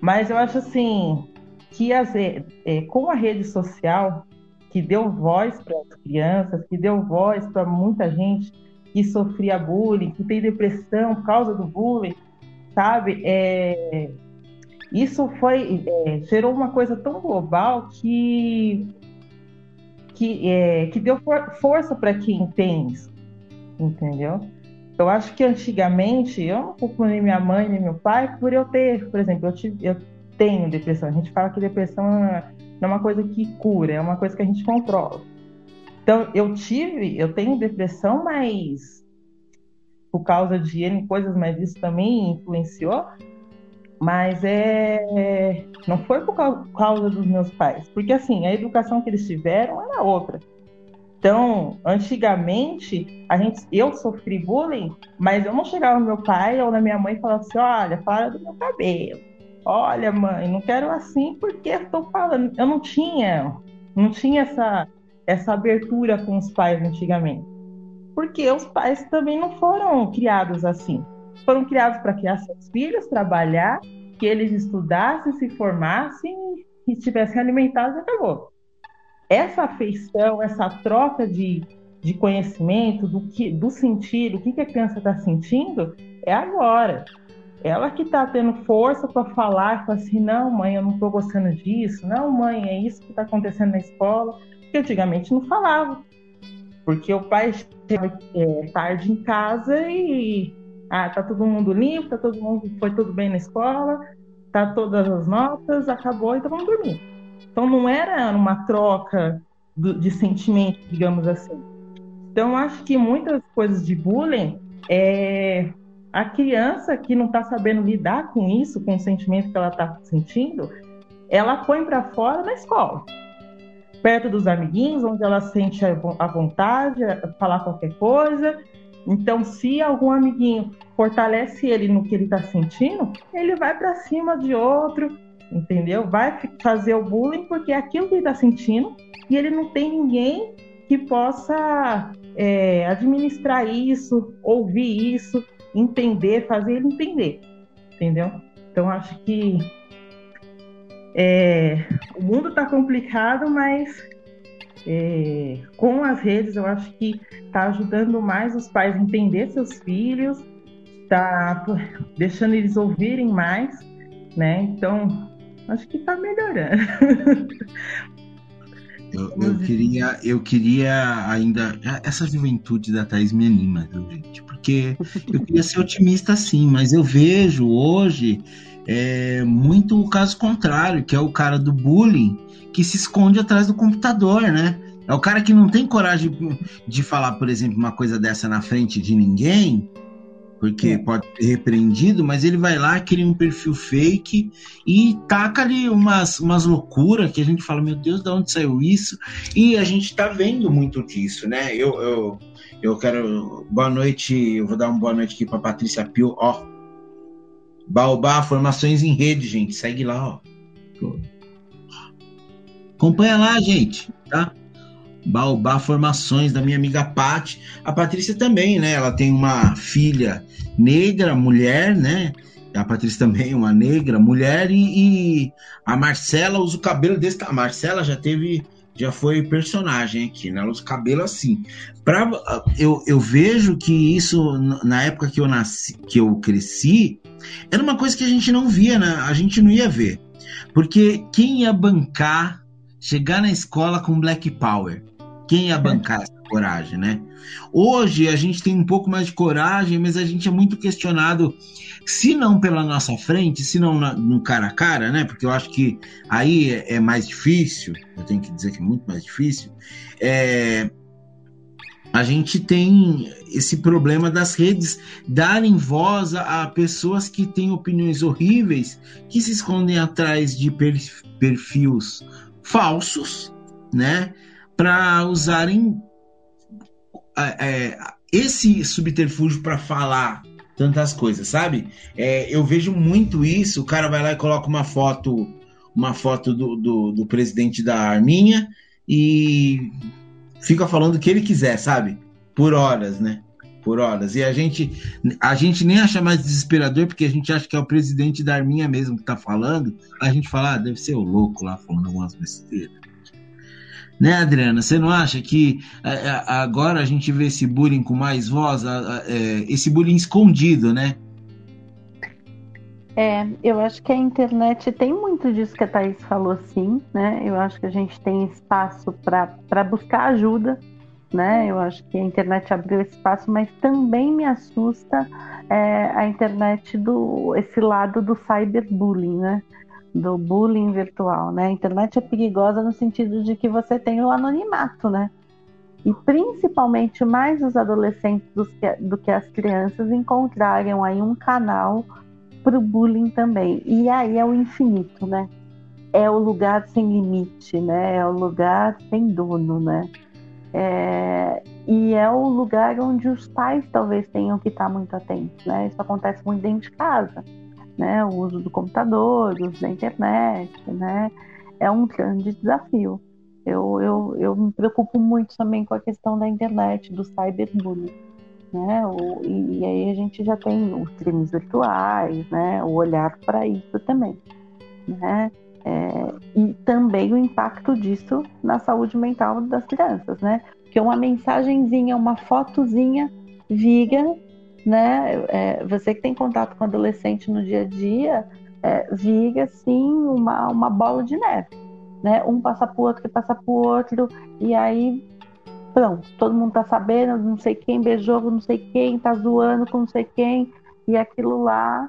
Mas eu acho assim que as, é, com a rede social, que deu voz para as crianças, que deu voz para muita gente, que sofria bullying, que tem depressão por causa do bullying, sabe? É, isso foi é, gerou uma coisa tão global que que, é, que deu for, força para quem tem isso, entendeu? Eu acho que antigamente eu não culpo nem minha mãe nem meu pai por eu ter, por exemplo, eu, tive, eu tenho depressão. A gente fala que depressão não é uma coisa que cura, é uma coisa que a gente controla. Então, eu tive, eu tenho depressão, mas por causa de N coisas, mas isso também influenciou. Mas é, não foi por causa dos meus pais, porque assim, a educação que eles tiveram era outra. Então, antigamente, a gente, eu sofri bullying, mas eu não chegava no meu pai ou na minha mãe e falava assim: olha, fala do meu cabelo. Olha, mãe, não quero assim porque estou falando. Eu não tinha, não tinha essa essa abertura com os pais antigamente. Porque os pais também não foram criados assim. Foram criados para criar seus filhos, trabalhar que eles estudassem, se formassem e estivessem alimentados e acabou. Essa afeição, essa troca de, de conhecimento, do que do sentir, o que, que a criança está sentindo, é agora. Ela que está tendo força para falar, falar assim, não, mãe, eu não estou gostando disso, não, mãe, é isso que está acontecendo na escola, porque antigamente não falava. Porque o pai chega é, tarde em casa e ah, tá todo mundo limpo, tá todo mundo, foi tudo bem na escola, tá todas as notas, acabou, então vamos dormir. Então não era uma troca do, de sentimento, digamos assim. Então acho que muitas coisas de bullying é a criança que não está sabendo lidar com isso, com o sentimento que ela está sentindo, ela põe para fora na escola, perto dos amiguinhos, onde ela sente a vontade de falar qualquer coisa. Então, se algum amiguinho fortalece ele no que ele está sentindo, ele vai para cima de outro, entendeu? Vai fazer o bullying porque é aquilo que ele está sentindo e ele não tem ninguém que possa é, administrar isso, ouvir isso entender, fazer ele entender, entendeu? Então acho que é, o mundo está complicado, mas é, com as redes eu acho que está ajudando mais os pais a entender seus filhos, está deixando eles ouvirem mais, né? Então acho que está melhorando. Eu, eu, queria, eu queria ainda. Essa juventude da Thaís me anima, viu, gente? Porque eu queria ser otimista sim, mas eu vejo hoje é, muito o caso contrário, que é o cara do bullying que se esconde atrás do computador, né? É o cara que não tem coragem de falar, por exemplo, uma coisa dessa na frente de ninguém, porque é. pode ser repreendido, mas ele vai lá, cria um perfil fake e taca ali umas, umas loucuras que a gente fala, meu Deus, de onde saiu isso? E a gente tá vendo muito disso, né? Eu, eu, eu quero. Boa noite, eu vou dar uma boa noite aqui pra Patrícia Pio, ó. Baobá, formações em rede, gente. Segue lá, ó. Acompanha lá, gente, tá? Baobá Formações, da minha amiga Pati. A Patrícia também, né? Ela tem uma filha negra, mulher, né? A Patrícia também, uma negra, mulher, e, e a Marcela usa o cabelo desse. A Marcela já teve, já foi personagem aqui, né? Ela usa o cabelo assim. Pra, eu, eu vejo que isso, na época que eu nasci, que eu cresci, era uma coisa que a gente não via, né? A gente não ia ver. Porque quem ia bancar chegar na escola com Black Power? Quem ia bancar essa coragem, né? Hoje a gente tem um pouco mais de coragem, mas a gente é muito questionado, se não pela nossa frente, se não na, no cara a cara, né? Porque eu acho que aí é, é mais difícil, eu tenho que dizer que é muito mais difícil. É, a gente tem esse problema das redes darem voz a pessoas que têm opiniões horríveis, que se escondem atrás de perfis falsos, né? para usarem é, esse subterfúgio para falar tantas coisas, sabe? É, eu vejo muito isso. O cara vai lá e coloca uma foto, uma foto do, do, do presidente da Arminha e fica falando o que ele quiser, sabe? Por horas, né? Por horas. E a gente, a gente nem acha mais desesperador, porque a gente acha que é o presidente da Arminha mesmo que tá falando. A gente fala, ah, deve ser o louco lá falando algumas besteiras. Né, Adriana? Você não acha que é, é, agora a gente vê esse bullying com mais voz, é, esse bullying escondido, né? É, eu acho que a internet tem muito disso que a Thaís falou, sim, né? Eu acho que a gente tem espaço para buscar ajuda, né? Eu acho que a internet abriu espaço, mas também me assusta é, a internet do esse lado do cyberbullying, né? do bullying virtual, né? A internet é perigosa no sentido de que você tem o anonimato, né? E principalmente mais os adolescentes do que, do que as crianças encontrarem aí um canal para o bullying também. E aí é o infinito, né? É o lugar sem limite, né? É o lugar sem dono, né? É... E é o lugar onde os pais talvez tenham que estar muito atentos, né? Isso acontece muito dentro de casa né? O uso do computador, o uso da internet, né? É um grande desafio. Eu, eu, eu me preocupo muito também com a questão da internet, do cyberbullying. Né? O, e, e, aí a gente já tem os crimes virtuais, né? O olhar para isso também, né? É, e também o impacto disso na saúde mental das crianças, né? Porque uma mensagenzinha, uma fotozinha vira, né? É, você que tem contato com adolescente no dia a dia, é, vira assim uma, uma bola de neve, né? Um passa o outro, que passa o outro, e aí pronto, todo mundo tá sabendo, não sei quem beijou, não sei quem, tá zoando com não sei quem, e aquilo lá,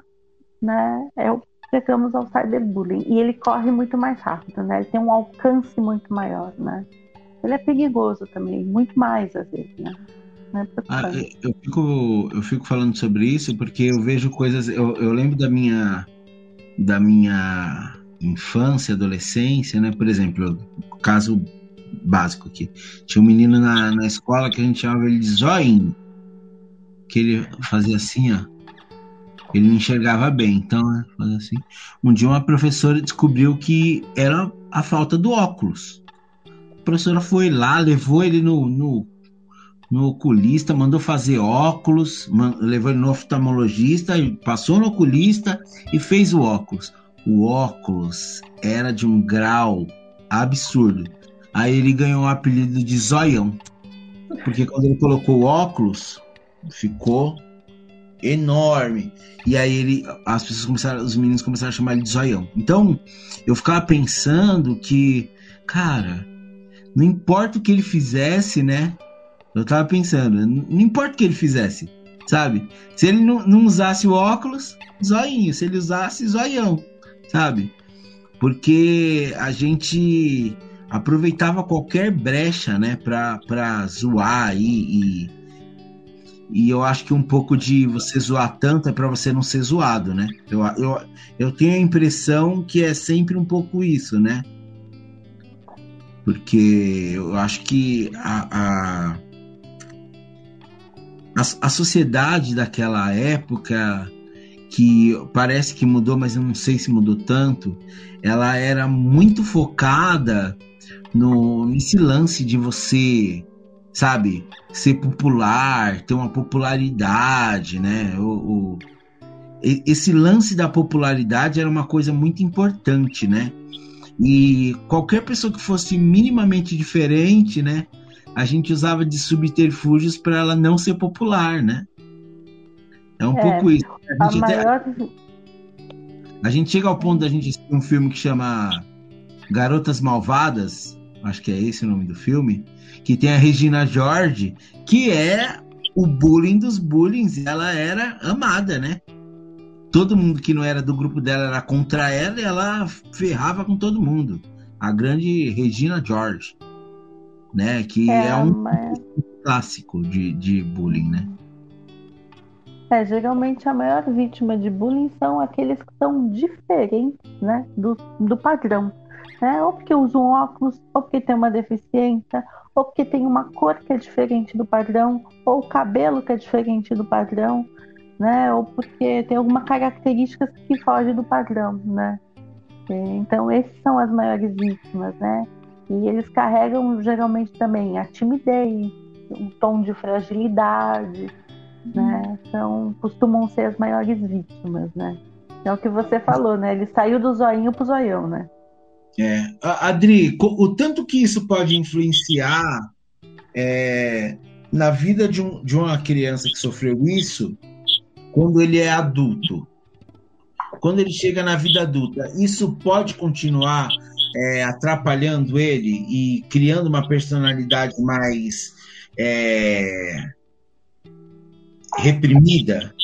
né, é o chegamos ao cyberbullying. E ele corre muito mais rápido, né? Ele tem um alcance muito maior, né? Ele é perigoso também, muito mais às vezes, né? É ah, eu, fico, eu fico falando sobre isso porque eu vejo coisas. Eu, eu lembro da minha, da minha infância, adolescência, né? Por exemplo, caso básico aqui. Tinha um menino na, na escola que a gente chamava ele de Zoinho. Que ele fazia assim, ó. Ele não enxergava bem, então, né, fazia assim. Um dia uma professora descobriu que era a falta do óculos. A professora foi lá, levou ele no, no, no oculista, mandou fazer óculos, man, levou ele no oftalmologista, passou no oculista e fez o óculos. O óculos era de um grau absurdo. Aí ele ganhou o apelido de Zoião. Porque quando ele colocou o óculos, ficou enorme. E aí ele, as pessoas começaram, os meninos começaram a chamar ele de Zoião. Então, eu ficava pensando que, cara, não importa o que ele fizesse, né? Eu tava pensando, não importa o que ele fizesse, sabe? Se ele não, não usasse o óculos, zoinho. Se ele usasse, zoião, sabe? Porque a gente aproveitava qualquer brecha, né, pra zoar e, e, e eu acho que um pouco de você zoar tanto é para você não ser zoado, né? Eu, eu, eu tenho a impressão que é sempre um pouco isso, né? Porque eu acho que a, a, a, a sociedade daquela época que parece que mudou, mas eu não sei se mudou tanto, ela era muito focada no nesse lance de você, sabe, ser popular, ter uma popularidade, né? O, o, esse lance da popularidade era uma coisa muito importante, né? E qualquer pessoa que fosse minimamente diferente, né? A gente usava de subterfúgios para ela não ser popular, né? É um é, pouco isso. A gente, a, maior... até... a gente chega ao ponto da gente assistir um filme que chama Garotas Malvadas, acho que é esse o nome do filme, que tem a Regina George, que é o bullying dos bullying, ela era amada, né? Todo mundo que não era do grupo dela era contra ela e ela ferrava com todo mundo. A grande Regina George, né? Que é, é um mas... clássico de, de bullying, né? É, geralmente a maior vítima de bullying são aqueles que são diferentes, né, do, do padrão né? Ou porque usa um óculos, ou porque tem uma deficiência, ou porque tem uma cor que é diferente do padrão, ou o cabelo que é diferente do padrão, né? Ou porque tem alguma característica que foge do padrão, né? Então esses são as maiores vítimas, né? E eles carregam geralmente também a timidez, um tom de fragilidade, né? Então costumam ser as maiores vítimas, né? É o que você falou, né? Ele saiu do zoinho pro zoião, né? É. Adri, o tanto que isso pode influenciar é, na vida de, um, de uma criança que sofreu isso quando ele é adulto. Quando ele chega na vida adulta, isso pode continuar é, atrapalhando ele e criando uma personalidade mais é, reprimida?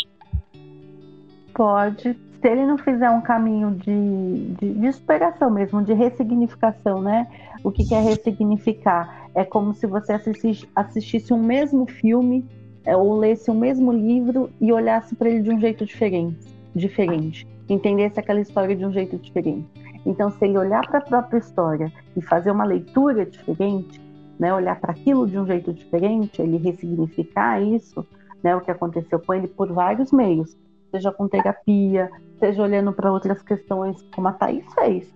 Pode, se ele não fizer um caminho de, de, de superação mesmo, de ressignificação, né? O que, que é ressignificar? É como se você assistisse, assistisse um mesmo filme é, ou lesse o um mesmo livro e olhasse para ele de um jeito diferente, diferente, entendesse aquela história de um jeito diferente. Então, se ele olhar para a própria história e fazer uma leitura diferente, né, olhar para aquilo de um jeito diferente, ele ressignificar isso, né, o que aconteceu com ele por vários meios, seja com terapia, seja olhando para outras questões, como a Thaís fez.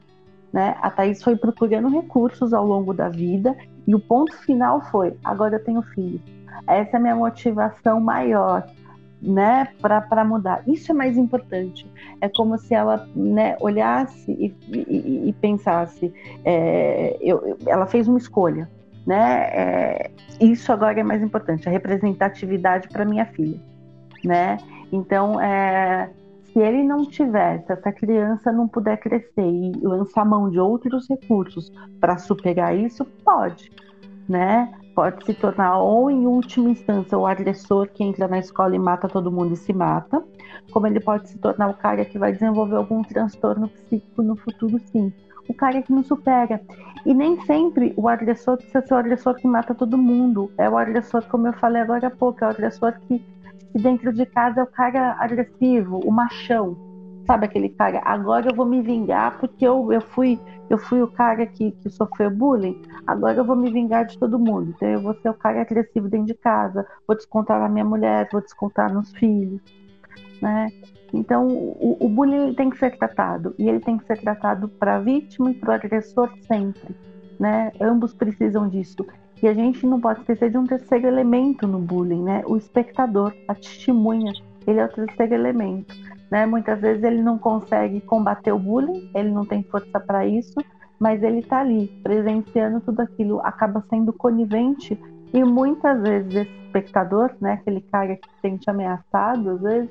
Né? A Thaís foi procurando recursos ao longo da vida e o ponto final foi: agora eu tenho filho. essa é a minha motivação maior, né, para mudar. Isso é mais importante. É como se ela né, olhasse e, e, e pensasse: é, eu, eu, ela fez uma escolha, né? É, isso agora é mais importante, a representatividade para minha filha, né? Então, é, se ele não tiver, se essa criança não puder crescer e lançar mão de outros recursos para superar isso, pode, né? Pode se tornar, ou em última instância, o agressor que entra na escola e mata todo mundo e se mata, como ele pode se tornar o cara que vai desenvolver algum transtorno psíquico no futuro, sim. O cara que não supera. E nem sempre o agressor precisa ser o agressor que mata todo mundo. É o agressor, como eu falei agora há pouco, é o agressor que que dentro de casa é o cara agressivo, o machão. Sabe aquele cara, agora eu vou me vingar porque eu, eu, fui, eu fui o cara que, que sofreu bullying, agora eu vou me vingar de todo mundo. Então eu vou ser o cara agressivo dentro de casa, vou descontar na minha mulher, vou descontar nos filhos. Né? Então, o, o bullying tem que ser tratado, e ele tem que ser tratado para a vítima e para o agressor sempre. Né? Ambos precisam disso. E a gente não pode esquecer de um terceiro elemento no bullying, né? O espectador, a testemunha, ele é o terceiro elemento. Né? Muitas vezes ele não consegue combater o bullying, ele não tem força para isso, mas ele está ali, presenciando tudo aquilo, acaba sendo conivente e muitas vezes esse espectador, né, aquele cara que se sente ameaçado, às vezes,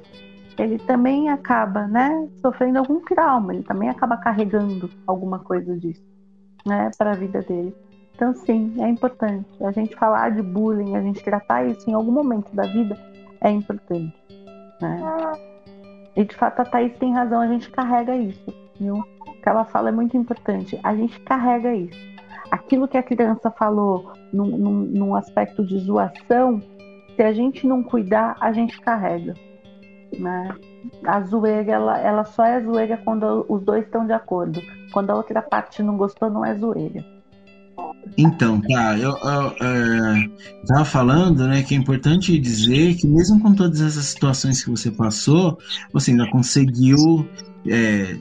ele também acaba, né, sofrendo algum trauma, ele também acaba carregando alguma coisa disso, né, para a vida dele. Então, sim, é importante. A gente falar de bullying, a gente tratar isso em algum momento da vida é importante. Né? E de fato a Thaís tem razão, a gente carrega isso. Viu? O que ela fala é muito importante. A gente carrega isso. Aquilo que a criança falou num, num, num aspecto de zoação, se a gente não cuidar, a gente carrega. Né? A zoeira, ela, ela só é zoeira quando os dois estão de acordo. Quando a outra parte não gostou, não é zoeira. Então, tá, eu, eu, é, falando, né, que é importante dizer que mesmo com todas essas situações que você passou, você ainda conseguiu é,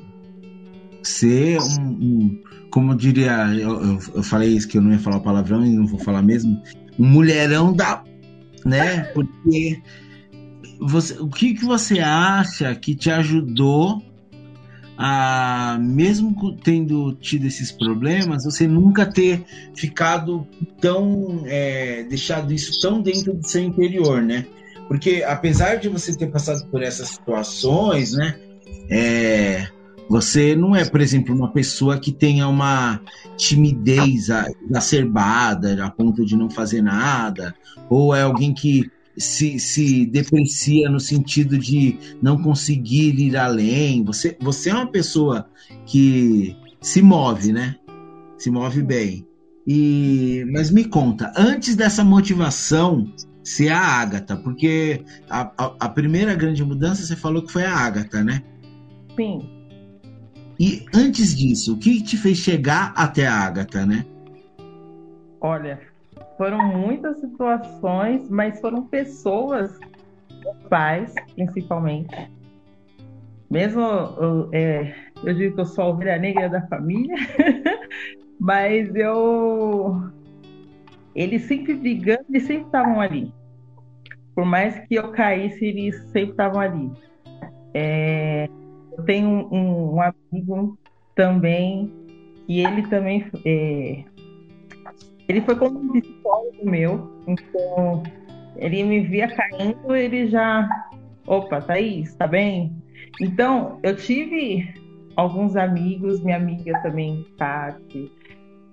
ser um, um, como eu diria, eu, eu, falei isso que eu não ia falar palavrão e não vou falar mesmo, um mulherão da, né, porque você, o que, que você acha que te ajudou a, mesmo tendo tido esses problemas, você nunca ter ficado tão. É, deixado isso tão dentro do seu interior, né? Porque apesar de você ter passado por essas situações, né? É, você não é, por exemplo, uma pessoa que tenha uma timidez exacerbada a ponto de não fazer nada, ou é alguém que se, se deprecia no sentido de não conseguir ir além. Você, você é uma pessoa que se move, né? Se move bem. E, mas me conta, antes dessa motivação ser a Ágata, porque a, a, a primeira grande mudança você falou que foi a Ágata, né? Sim. E antes disso, o que te fez chegar até a Ágata, né? Olha, foram muitas situações, mas foram pessoas, pais principalmente. Mesmo eu, é, eu digo que eu sou a ovelha negra da família, mas eu. Eles sempre brigando, eles sempre estavam ali. Por mais que eu caísse, eles sempre estavam ali. É, eu tenho um, um, amigo também, e ele também é, ele foi como um psicólogo meu, então ele me via caindo, ele já. Opa, Thaís, tá bem? Então, eu tive alguns amigos, minha amiga também, Tati,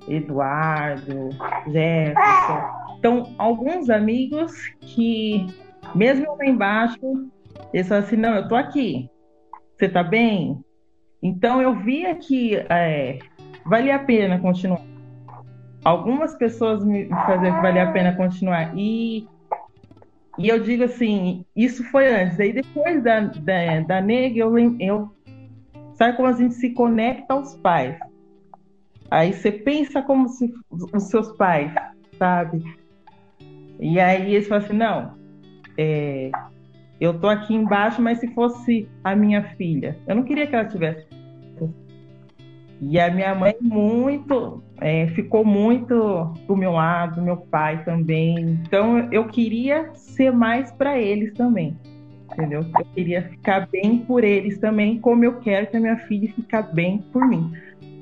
Eduardo, Jefferson. Então, alguns amigos que, mesmo lá embaixo, eles falaram assim: não, eu tô aqui, você tá bem? Então, eu via que é, valia a pena continuar algumas pessoas me faziam que valia a pena continuar. E, e eu digo assim, isso foi antes. Aí depois da, da, da nega, eu, eu sabe como a gente se conecta aos pais. Aí você pensa como se os seus pais, sabe? E aí eles falam assim, não, é, eu tô aqui embaixo, mas se fosse a minha filha, eu não queria que ela tivesse. E a minha mãe muito é, ficou muito do meu lado, meu pai também. Então eu queria ser mais para eles também, entendeu? Eu queria ficar bem por eles também, como eu quero que a minha filha fique bem por mim,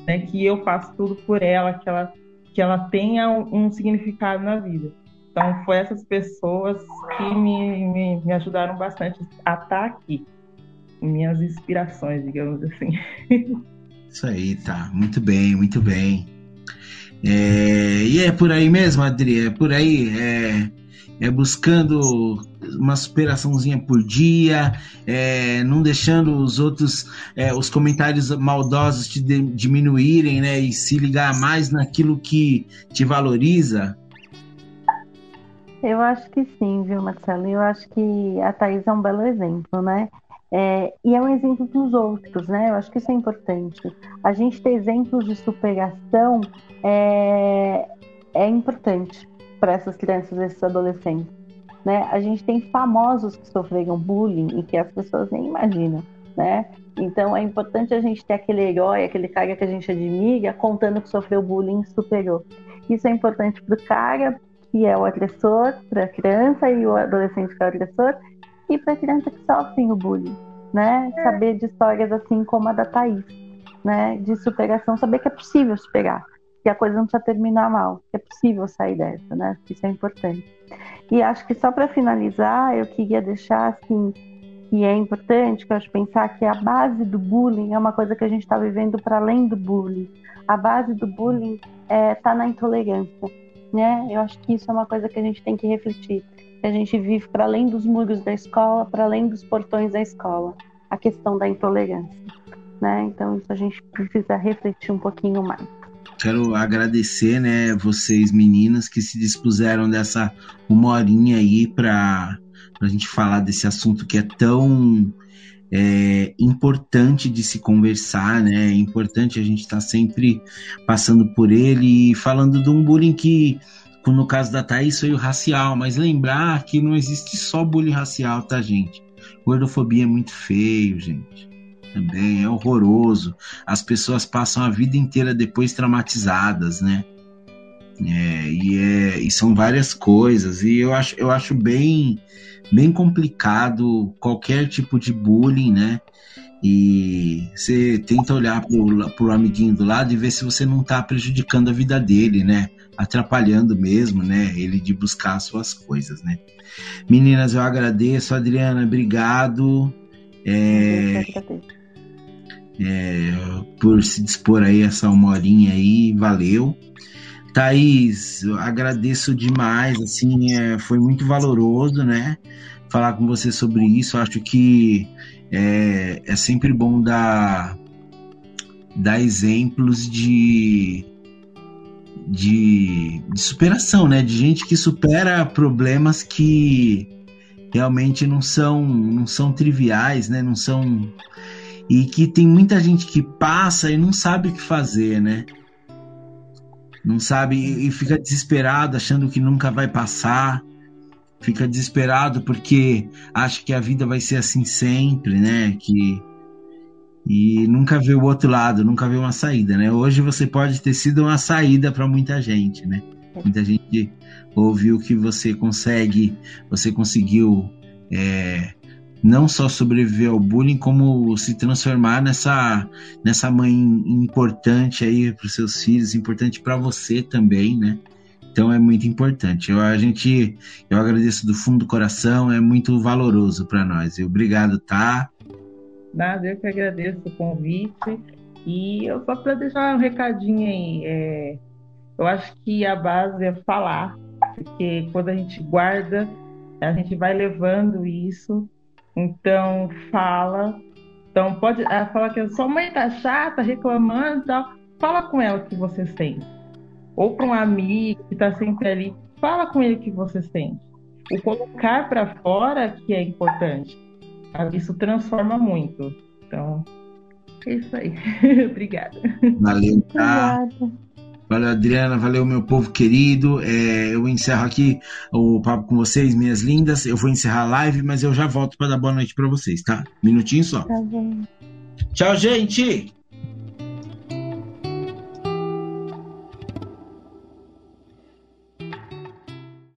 né? Que eu faço tudo por ela, que ela que ela tenha um, um significado na vida. Então foi essas pessoas que me, me, me ajudaram bastante a estar aqui, minhas inspirações, digamos assim. Isso aí, tá. Muito bem, muito bem. É, e é por aí mesmo, Adri, é por aí, é, é buscando uma superaçãozinha por dia, é, não deixando os outros, é, os comentários maldosos te de, diminuírem, né, e se ligar mais naquilo que te valoriza. Eu acho que sim, viu, Marcelo? Eu acho que a Thaís é um belo exemplo, né? É, e é um exemplo para os outros, né? Eu acho que isso é importante. A gente ter exemplos de superação é, é importante para essas crianças, esses adolescentes. Né? A gente tem famosos que sofreram bullying e que as pessoas nem imaginam, né? Então é importante a gente ter aquele herói, aquele cara que a gente admira, contando que sofreu bullying e superou. Isso é importante para o cara que é o agressor, para a criança e o adolescente que é o agressor, e para a criança que sofre o bullying, né? É. Saber de histórias assim como a da Thaís, né? De superação, saber que é possível superar, que a coisa não precisa terminar mal, que é possível sair dessa, né? Isso é importante. E acho que só para finalizar, eu queria deixar assim que é importante, que eu acho pensar que a base do bullying é uma coisa que a gente está vivendo para além do bullying. A base do bullying está é, tá na intolerância, né? Eu acho que isso é uma coisa que a gente tem que refletir que a gente vive para além dos muros da escola, para além dos portões da escola, a questão da intolerância. Né? Então, isso a gente precisa refletir um pouquinho mais. Quero agradecer, né, vocês meninas que se dispuseram dessa uma horinha aí para a gente falar desse assunto que é tão é, importante de se conversar, né? É importante a gente estar tá sempre passando por ele e falando de um bullying que no caso da Thaís foi o racial, mas lembrar que não existe só bullying racial, tá, gente? Gordofobia é muito feio, gente. Também é horroroso. As pessoas passam a vida inteira depois traumatizadas, né? É, e, é, e são várias coisas. E eu acho, eu acho bem, bem complicado qualquer tipo de bullying, né? E você tenta olhar pro, pro amiguinho do lado e ver se você não tá prejudicando a vida dele, né? Atrapalhando mesmo, né? Ele de buscar suas coisas, né? Meninas, eu agradeço, Adriana, obrigado. É, é, por se dispor aí essa uma horinha aí, valeu. Thaís, agradeço demais, assim, é, foi muito valoroso, né? Falar com você sobre isso, acho que é, é sempre bom dar, dar exemplos de, de, de superação, né? De gente que supera problemas que realmente não são não são triviais, né? Não são e que tem muita gente que passa e não sabe o que fazer, né? Não sabe e fica desesperado achando que nunca vai passar. Fica desesperado porque acha que a vida vai ser assim sempre, né? Que e nunca vê o outro lado, nunca vê uma saída, né? Hoje você pode ter sido uma saída para muita gente, né? Muita gente ouviu que você consegue, você conseguiu é, não só sobreviver ao bullying, como se transformar nessa, nessa mãe importante aí para os seus filhos, importante para você também, né? Então é muito importante. Eu, a gente, eu agradeço do fundo do coração, é muito valoroso para nós. E obrigado, tá? Nada, eu que agradeço o convite. E eu só para deixar um recadinho aí, é, eu acho que a base é falar, porque quando a gente guarda, a gente vai levando isso. Então fala. Então pode ela fala que a sua mãe tá chata, reclamando e tal. Fala com ela o que você sente. Ou para um amigo que está sempre ali, fala com ele o que você sente. O colocar para fora que é importante isso transforma muito. Então, é isso aí. Obrigada. Valeu, tá? Valeu, Adriana. Valeu, meu povo querido. É, eu encerro aqui o papo com vocês, minhas lindas. Eu vou encerrar a live, mas eu já volto para dar boa noite para vocês, tá? Minutinho só. Tá bom. Tchau, gente!